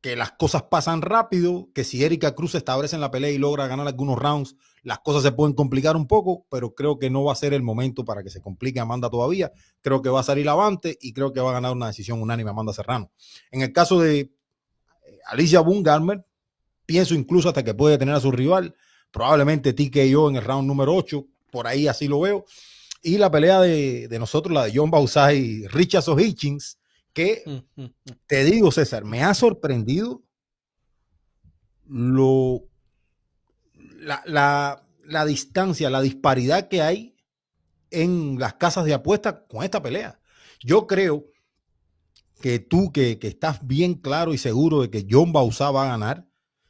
que las cosas pasan rápido, que si Erika Cruz se establece en la pelea y logra ganar algunos rounds, las cosas se pueden complicar un poco, pero creo que no va a ser el momento para que se complique Amanda todavía. Creo que va a salir avante y creo que va a ganar una decisión unánime Amanda Serrano. En el caso de eh, Alicia Boone Garmer, pienso incluso hasta que puede tener a su rival, probablemente TKO en el round número 8, por ahí así lo veo. Y la pelea de, de nosotros, la de John Bausai y Richard Hitchings, que te digo, César, me ha sorprendido lo la, la, la, distancia, la disparidad que hay en las casas de apuestas con esta pelea. Yo creo que tú, que, que estás bien claro y seguro de que John Bausá va a ganar,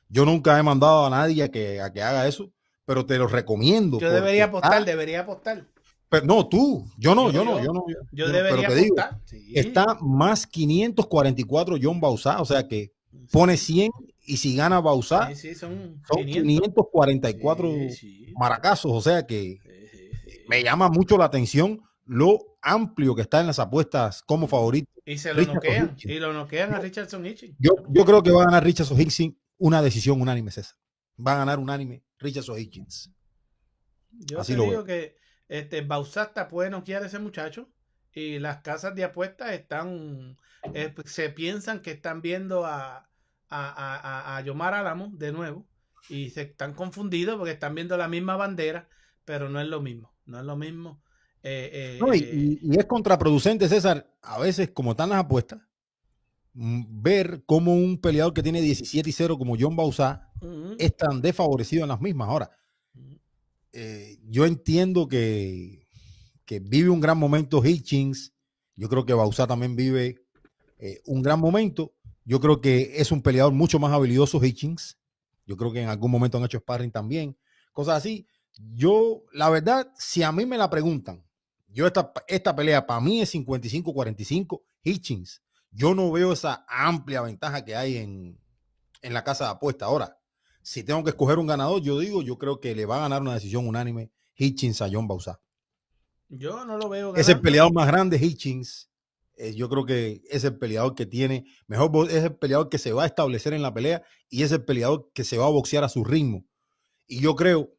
yo nunca he mandado a nadie a que, a que haga eso, pero te lo recomiendo. Yo debería apostar, está, debería apostar. Pero no, tú, yo no, yo, yo no, yo no. Yo, yo debería pero te digo, sí. está más 544 John Bausá, o sea que pone 100 y si gana Bausá, sí, sí, son, son 544 maracazos, o sea que me llama mucho la atención lo amplio que está en las apuestas como favorito. Y se lo noquean, y lo noquean a Richardson Hitchings. Yo, yo creo que va a ganar Richardson Hitchings una decisión unánime, César. Va a ganar unánime Richardson Hitchings. Yo Así te lo digo veo. que este, Bausasta puede noquear a ese muchacho y las casas de apuestas están, eh, se piensan que están viendo a, a, a, a Yomar Álamo de nuevo y se están confundidos porque están viendo la misma bandera, pero no es lo mismo, no es lo mismo. Eh, eh, no, y, y, es contraproducente, César, a veces como están las apuestas, ver cómo un peleador que tiene 17 y 0 como John Bausá uh -huh. es tan desfavorecido en las mismas. Ahora, eh, yo entiendo que, vive un gran momento Hitchings. Yo creo que Bausá también vive eh, un gran momento. Yo creo que es un peleador mucho más habilidoso Hitchings. Yo creo que en algún momento han hecho sparring también. Cosas así. Yo, la verdad, si a mí me la preguntan, yo esta, esta pelea para mí es 55-45 Hitchings. Yo no veo esa amplia ventaja que hay en, en la casa de apuesta. Ahora, si tengo que escoger un ganador, yo digo, yo creo que le va a ganar una decisión unánime Hitchins a John Bausá. Yo no lo veo. Ganando. Es el peleador más grande, Hitchins. Eh, yo creo que es el peleador que tiene mejor, es el peleador que se va a establecer en la pelea y es el peleador que se va a boxear a su ritmo. Y yo creo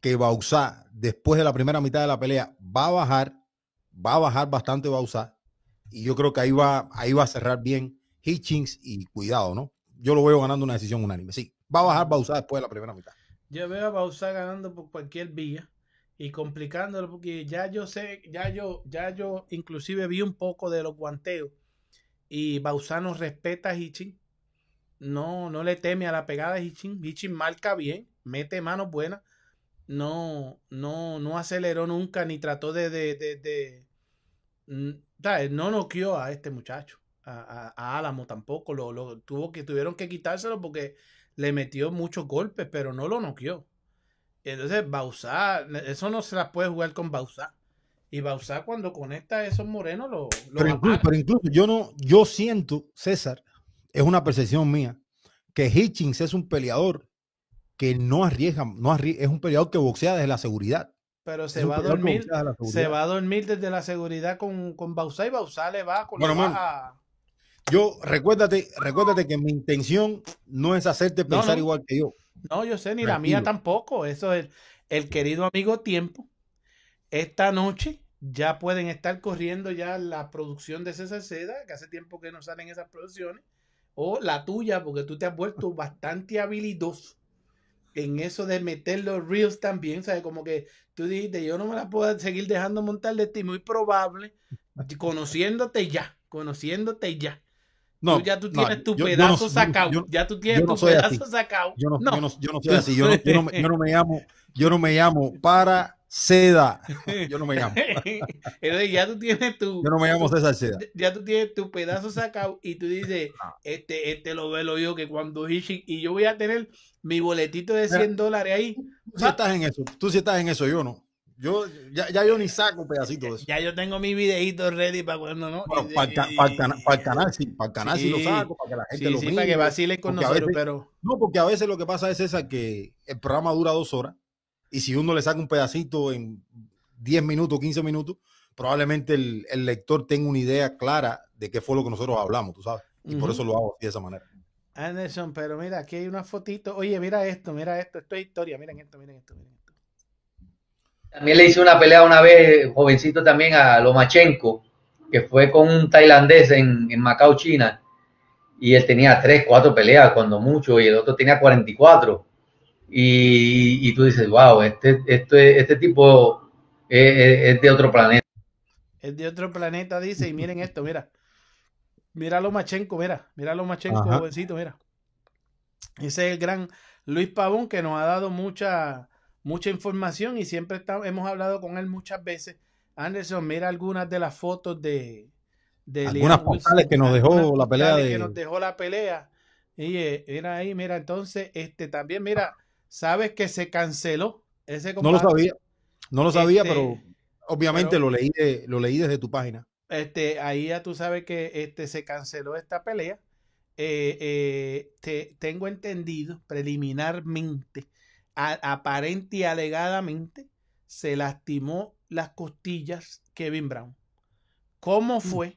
que Bausá, después de la primera mitad de la pelea, va a bajar, va a bajar bastante Bausá. Y yo creo que ahí va, ahí va a cerrar bien Hitchings y cuidado, ¿no? Yo lo veo ganando una decisión unánime. Sí, va a bajar Bausá después de la primera mitad. Yo veo a Bausá ganando por cualquier vía y complicándolo porque ya yo sé, ya yo, ya yo inclusive vi un poco de los guanteos y Bausá no respeta a Hitching. No, no le teme a la pegada de Hitching. Hitching marca bien, mete manos buenas. No, no, no aceleró nunca ni trató de, de, de, de no noqueó a este muchacho, a, a, a Álamo tampoco, lo, lo, tuvo que, tuvieron que quitárselo porque le metió muchos golpes, pero no lo noqueó. Entonces, Bausá, eso no se la puede jugar con Bausá. Y Bausá cuando conecta a esos morenos lo, lo pero, incluso, pero, incluso, yo no, yo siento, César, es una percepción mía, que Hitchings es un peleador que no arriesga, no arriesga, es un peleador que boxea desde la seguridad. Pero se va a dormir, se va a dormir desde la seguridad con, con Bausá y Bausá le va con bueno, la baja. Yo, recuérdate, recuérdate que mi intención no es hacerte pensar no, no. igual que yo. No, yo sé, ni Tranquilo. la mía tampoco. Eso es el querido amigo Tiempo. Esta noche ya pueden estar corriendo ya la producción de César Seda, que hace tiempo que no salen esas producciones, o la tuya, porque tú te has vuelto bastante habilidoso en eso de meter los reels también, ¿sabes? Como que tú dijiste, yo no me la puedo seguir dejando montar de ti, muy probable, conociéndote ya, conociéndote ya. No, tú ya tú tienes no, tu yo, pedazo yo no, sacado, yo, ya tú tienes tu pedazo así. sacado. Yo no, no. Soy así, yo no, yo, no, me llamo, yo no me llamo para seda. Yo no me llamo. Entonces ya tú tienes tu. Yo no me llamo César Seda. Ya tú tienes tu pedazo sacado y tú dices, este, este lo veo yo que cuando Hishi, y yo voy a tener mi boletito de 100 dólares ahí. Tú sí estás en eso, tú sí estás en eso, yo no. Yo, ya, ya yo ni saco pedacitos de eso. Ya yo tengo mi videito ready para cuando no. Bueno, para, el para el cana- para el canal, sí, para el canal sí, lo saco, para que la gente Sí, lo sí, mire. para que vacilen con nosotros, veces- pero. No, porque a veces lo que pasa es esa que el programa dura dos horas y si uno le saca un pedacito en 10 minutos, 15 minutos, probablemente el, el lector tenga una idea clara de qué fue lo que nosotros hablamos, tú sabes. Y por eso lo hago así de esa manera. Anderson, pero mira, aquí hay una fotito. Oye, mira esto, mira esto, esto es historia. Miren esto, miren esto, miren esto. También le hice una pelea una vez, jovencito también, a Lomachenko, que fue con un tailandés en, en Macao, China. Y él tenía 3, 4 peleas, cuando mucho, y el otro tenía 44. Y, y tú dices, wow, este, este, este tipo es, es- es de otro planeta. Es de otro planeta, dice. Y miren esto, mira. Mira Lomachenko, mira. Mira Lomachenko, Ajá. jovencito, mira. Ese es el gran Luis Pavón que nos ha dado mucha, mucha información y siempre está- hemos hablado con él muchas veces. Anderson, mira algunas de las fotos de, de Algunas postales que nos dejó la pelea de- que nos dejó la pelea. Y eh, mira ahí, mira, entonces, este también, mira, sabes que se canceló ese No lo combate? sabía, no lo sabía, Este, pero obviamente pero- lo leí de- lo leí desde tu página. este, ahí ya tú sabes que este, se canceló esta pelea. Eh, eh, te- tengo entendido preliminarmente, aparente y alegadamente, se lastimó las costillas Kevin Brown. ¿Cómo Mm. fue?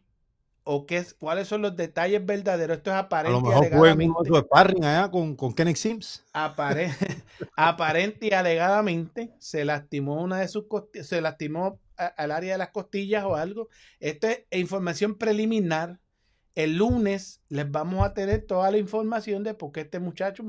¿O qué, es- cuáles son los detalles verdaderos? Esto es A aparente lo y mejor fue en sparring allá con, con Kenneth Sims. Apare- aparente y alegadamente se lastimó una de sus costillas, se lastimó a- al área de las costillas o algo. Esto es información preliminar. El lunes les vamos a tener toda la información de por qué este muchacho,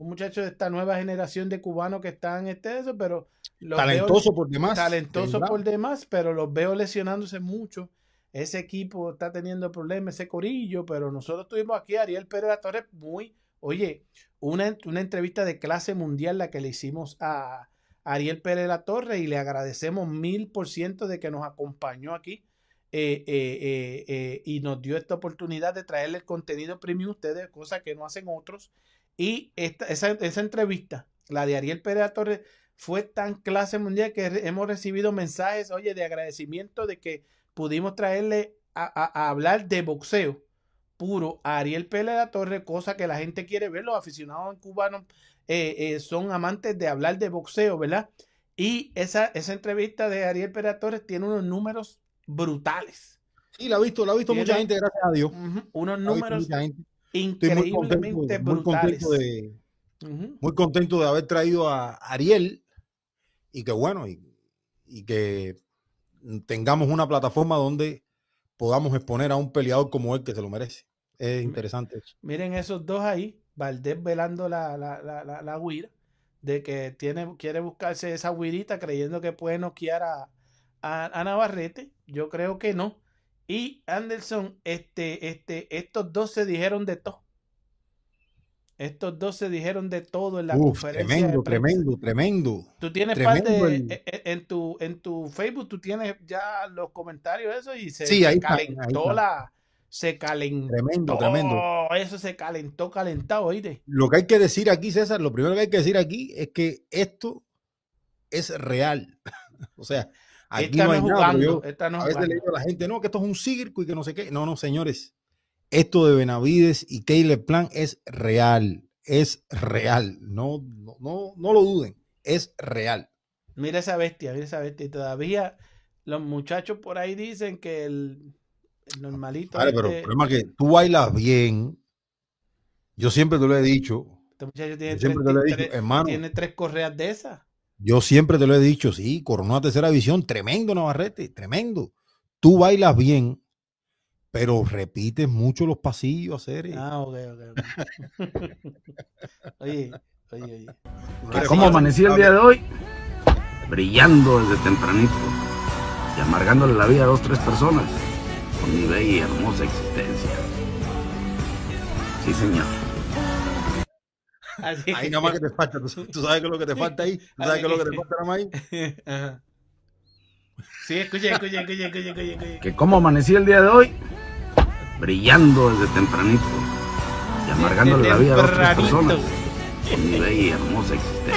un, muchacho de esta nueva generación de cubanos que están este eso, pero los veo- Talentoso por demás. talentoso por demás, pero los veo lesionándose mucho. Ese equipo está teniendo problemas, ese corillo, pero nosotros tuvimos aquí a Ariel Pérez La Torre muy, oye, una, una entrevista de clase mundial la que le hicimos a Ariel Pérez La Torre y le agradecemos mil por ciento de que nos acompañó aquí eh, eh, eh, y nos dio esta oportunidad de traerle el contenido premium a ustedes, cosa que no hacen otros. Y esta, esa, esa entrevista, la de Ariel Pérez La Torre, fue tan clase mundial que hemos recibido mensajes, oye, de agradecimiento de que pudimos traerle a, a- a hablar de boxeo puro a Ariel Pérez La Torre, cosa que la gente quiere ver, los aficionados cubanos eh, eh, son amantes de hablar de boxeo, ¿verdad? Y esa, esa entrevista de Ariel Pérez La Torre tiene unos números brutales. Sí, la ha visto, la ha visto mucha gente, gracias a Dios. Unos La números Estoy muy contento, increíblemente muy brutales. contento de, muy contento de haber traído a Ariel y que bueno, y, y que tengamos una plataforma donde podamos exponer a un peleador como él que se lo merece. Es interesante eso. Miren esos dos ahí, Valdés velando la, la, la, la, la guira, de que tiene, quiere buscarse esa guirita creyendo que puede noquear a, a, a Navarrete. Yo creo que no. Y Anderson, este, este, estos dos se dijeron de todo. Estos dos se dijeron de todo en la Uf, conferencia. tremendo, tremendo, tremendo. Tú tienes par Tremendo de, el- e- e- en tu en tu Facebook tú tienes ya los comentarios eso y se, Sí, se ahí están, ahí calentó la se calentó Tremendo, tremendo. eso se calentó calentado oíste Lo que hay que decir aquí, César, lo primero que hay que decir aquí es que esto es real. o sea, aquí no hay nada. jugando yo esta no a es veces le jugando digo a la gente, no, que esto es un circo y que no sé qué. No, no, señores. Esto de Benavides y Caleb Plan es real. Es real. No, no, no, no lo duden. Es real. mira esa bestia mira esa bestia y todavía los muchachos por ahí dicen que el, el normalito Vale, pero el este, problema es que tú bailas bien. Yo siempre te lo he dicho. este muchacho tiene tres, te lo he dicho, tres- hermano. tiene tres correas de esas Yo siempre te lo he dicho, sí, coronó a tercera visión, tremendo Navarrete, tremendo. Tú bailas bien, pero repites mucho los pasillos, hacer. ah ok ok, ok. oye oye oye ¿Cómo amanecí el día de hoy? Brillando desde tempranito y amargándole la vida a dos, tres personas con mi bella y hermosa existencia. Sí, señor. Así Ahí nada más que te falta, tú, tú sabes qué es lo que te falta ahí, tú sabes qué es lo que te falta nada más ahí. Ajá. Sí, escucha, escucha, escucha, escucha, escucha, escucha. ¿Que cómo amanecí el día de hoy? Brillando desde tempranito y amargándole la vida a dos, tres Tempranito. personas con mi bella y hermosa existencia.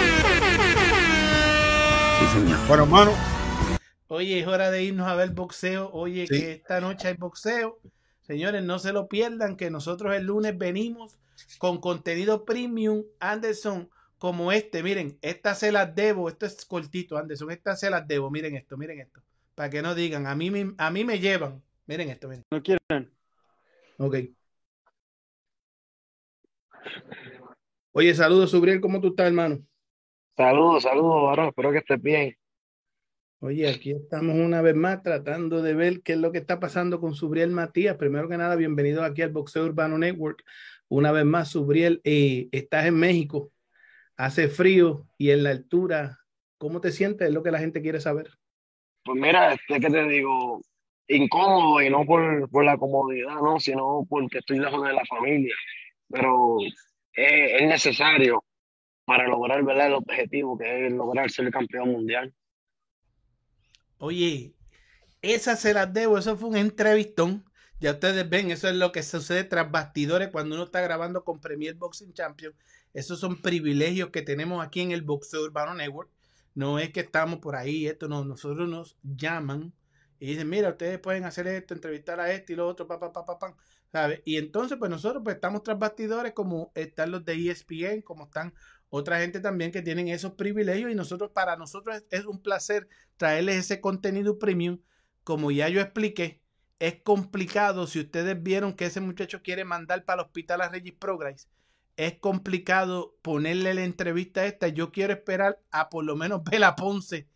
Sí, señor. Bueno, hermano, Oye, es hora de irnos a ver boxeo. Oye, Sí. que esta noche hay boxeo. Señores, no se lo pierdan, que nosotros el lunes venimos con contenido premium, Anderson, como este. Miren, esta se las debo. Esto es cortito, Anderson. Esta se las debo. Miren esto, miren esto. Para que no digan, a mí, me- a mí me llevan. Miren esto, miren. No quieren. Ok. Oye, saludos, Subriel. ¿Cómo tú estás, hermano? Saludos, saludos, varón. Espero que estés bien. Oye, aquí estamos una vez más tratando de ver qué es lo que está pasando con Subriel Matías. Primero que nada, bienvenido aquí al Boxeo Urbano Network. Una vez más, Subriel, eh, estás en México, hace frío y en la altura. ¿Cómo te sientes? Es lo que la gente quiere saber. Pues mira, este que te digo, incómodo y no por, por la comodidad, no, sino porque estoy lejos de la familia. Pero es, es necesario para lograr, ¿verdad? el objetivo, que es lograr ser campeón mundial. Oye, esa se las debo, eso fue un entrevistón. Ya ustedes ven, eso es lo que sucede tras bastidores cuando uno está grabando con Premier Boxing Champion. Esos son privilegios que tenemos aquí en el Boxeo Urbano Network. No es que estamos por ahí, esto no, nosotros nos llaman y dicen, mira, ustedes pueden hacer esto, entrevistar a este y lo otro, pa, pa, pa, pa, pam", ¿sabe? Y entonces, pues nosotros pues estamos tras bastidores como están los de ESPN, como están otra gente también que tienen esos privilegios y nosotros, para nosotros es un placer traerles ese contenido premium. Como ya yo expliqué, es complicado. Si ustedes vieron que ese muchacho quiere mandar para el hospital a Regis Progress, es complicado ponerle la entrevista esta. Yo quiero esperar a por lo menos Bela Ponce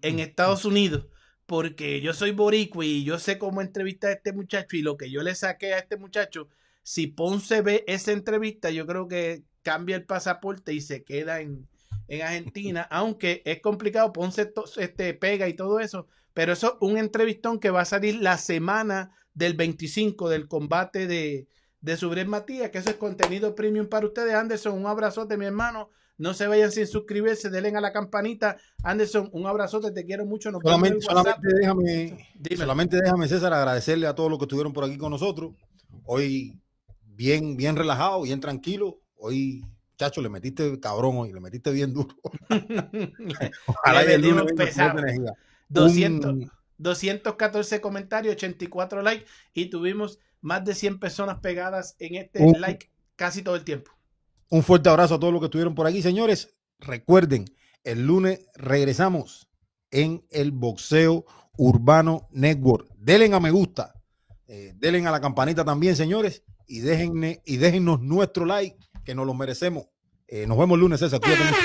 en Estados Unidos, porque yo soy boricua y yo sé cómo entrevistar a este muchacho y lo que yo le saqué a este muchacho. Si Ponce ve esa entrevista, yo creo que cambia el pasaporte y se queda en, en Argentina, aunque es complicado, Ponce este, pega y todo eso, pero eso es un entrevistón que va a salir la semana del 25 del combate de, de Matías, que eso es contenido premium para ustedes. Anderson, un abrazote, mi hermano. No se vayan sin suscribirse, denle a la campanita. Anderson, un abrazote, te quiero mucho. Nos solamente, solamente déjame, solamente déjame, César, agradecerle a todos los que estuvieron por aquí con nosotros. Hoy bien, bien relajado, bien tranquilo. Hoy, chacho, le metiste cabrón hoy, le metiste bien duro. Ojalá Le venga con pesado. otra energía. 200, Un- 214 comentarios, 84 likes y tuvimos más de 100 personas pegadas en este Un- like casi todo el tiempo. Un fuerte abrazo a todos los que estuvieron por aquí, señores. Recuerden, el lunes regresamos en el Boxeo Urbano Network. Denle a me gusta, eh, denle a la campanita también, señores, y déjenme y déjennos nuestro like, que nos lo merecemos. Eh, nos vemos el lunes, César. Cuídate mucho.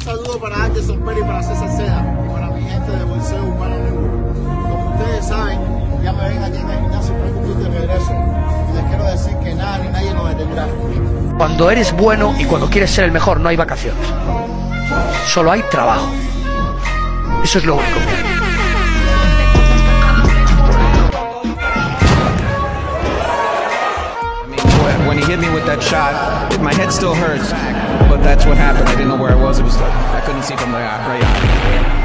Un saludo para Anderson Pérez para César Seda y para mi gente de Bolseo Network. Como ustedes saben, ya me ven aquí en el gimnasio por de regreso. Les quiero decir que nada ni nadie nos detendrá. Cuando eres bueno y cuando quieres ser el mejor no hay vacaciones. Solo hay trabajo. Eso es lo único when he hit me with that shot, my head still hurts, but that's what happened. I didn't know where I was. It was like I couldn't see from the right eye.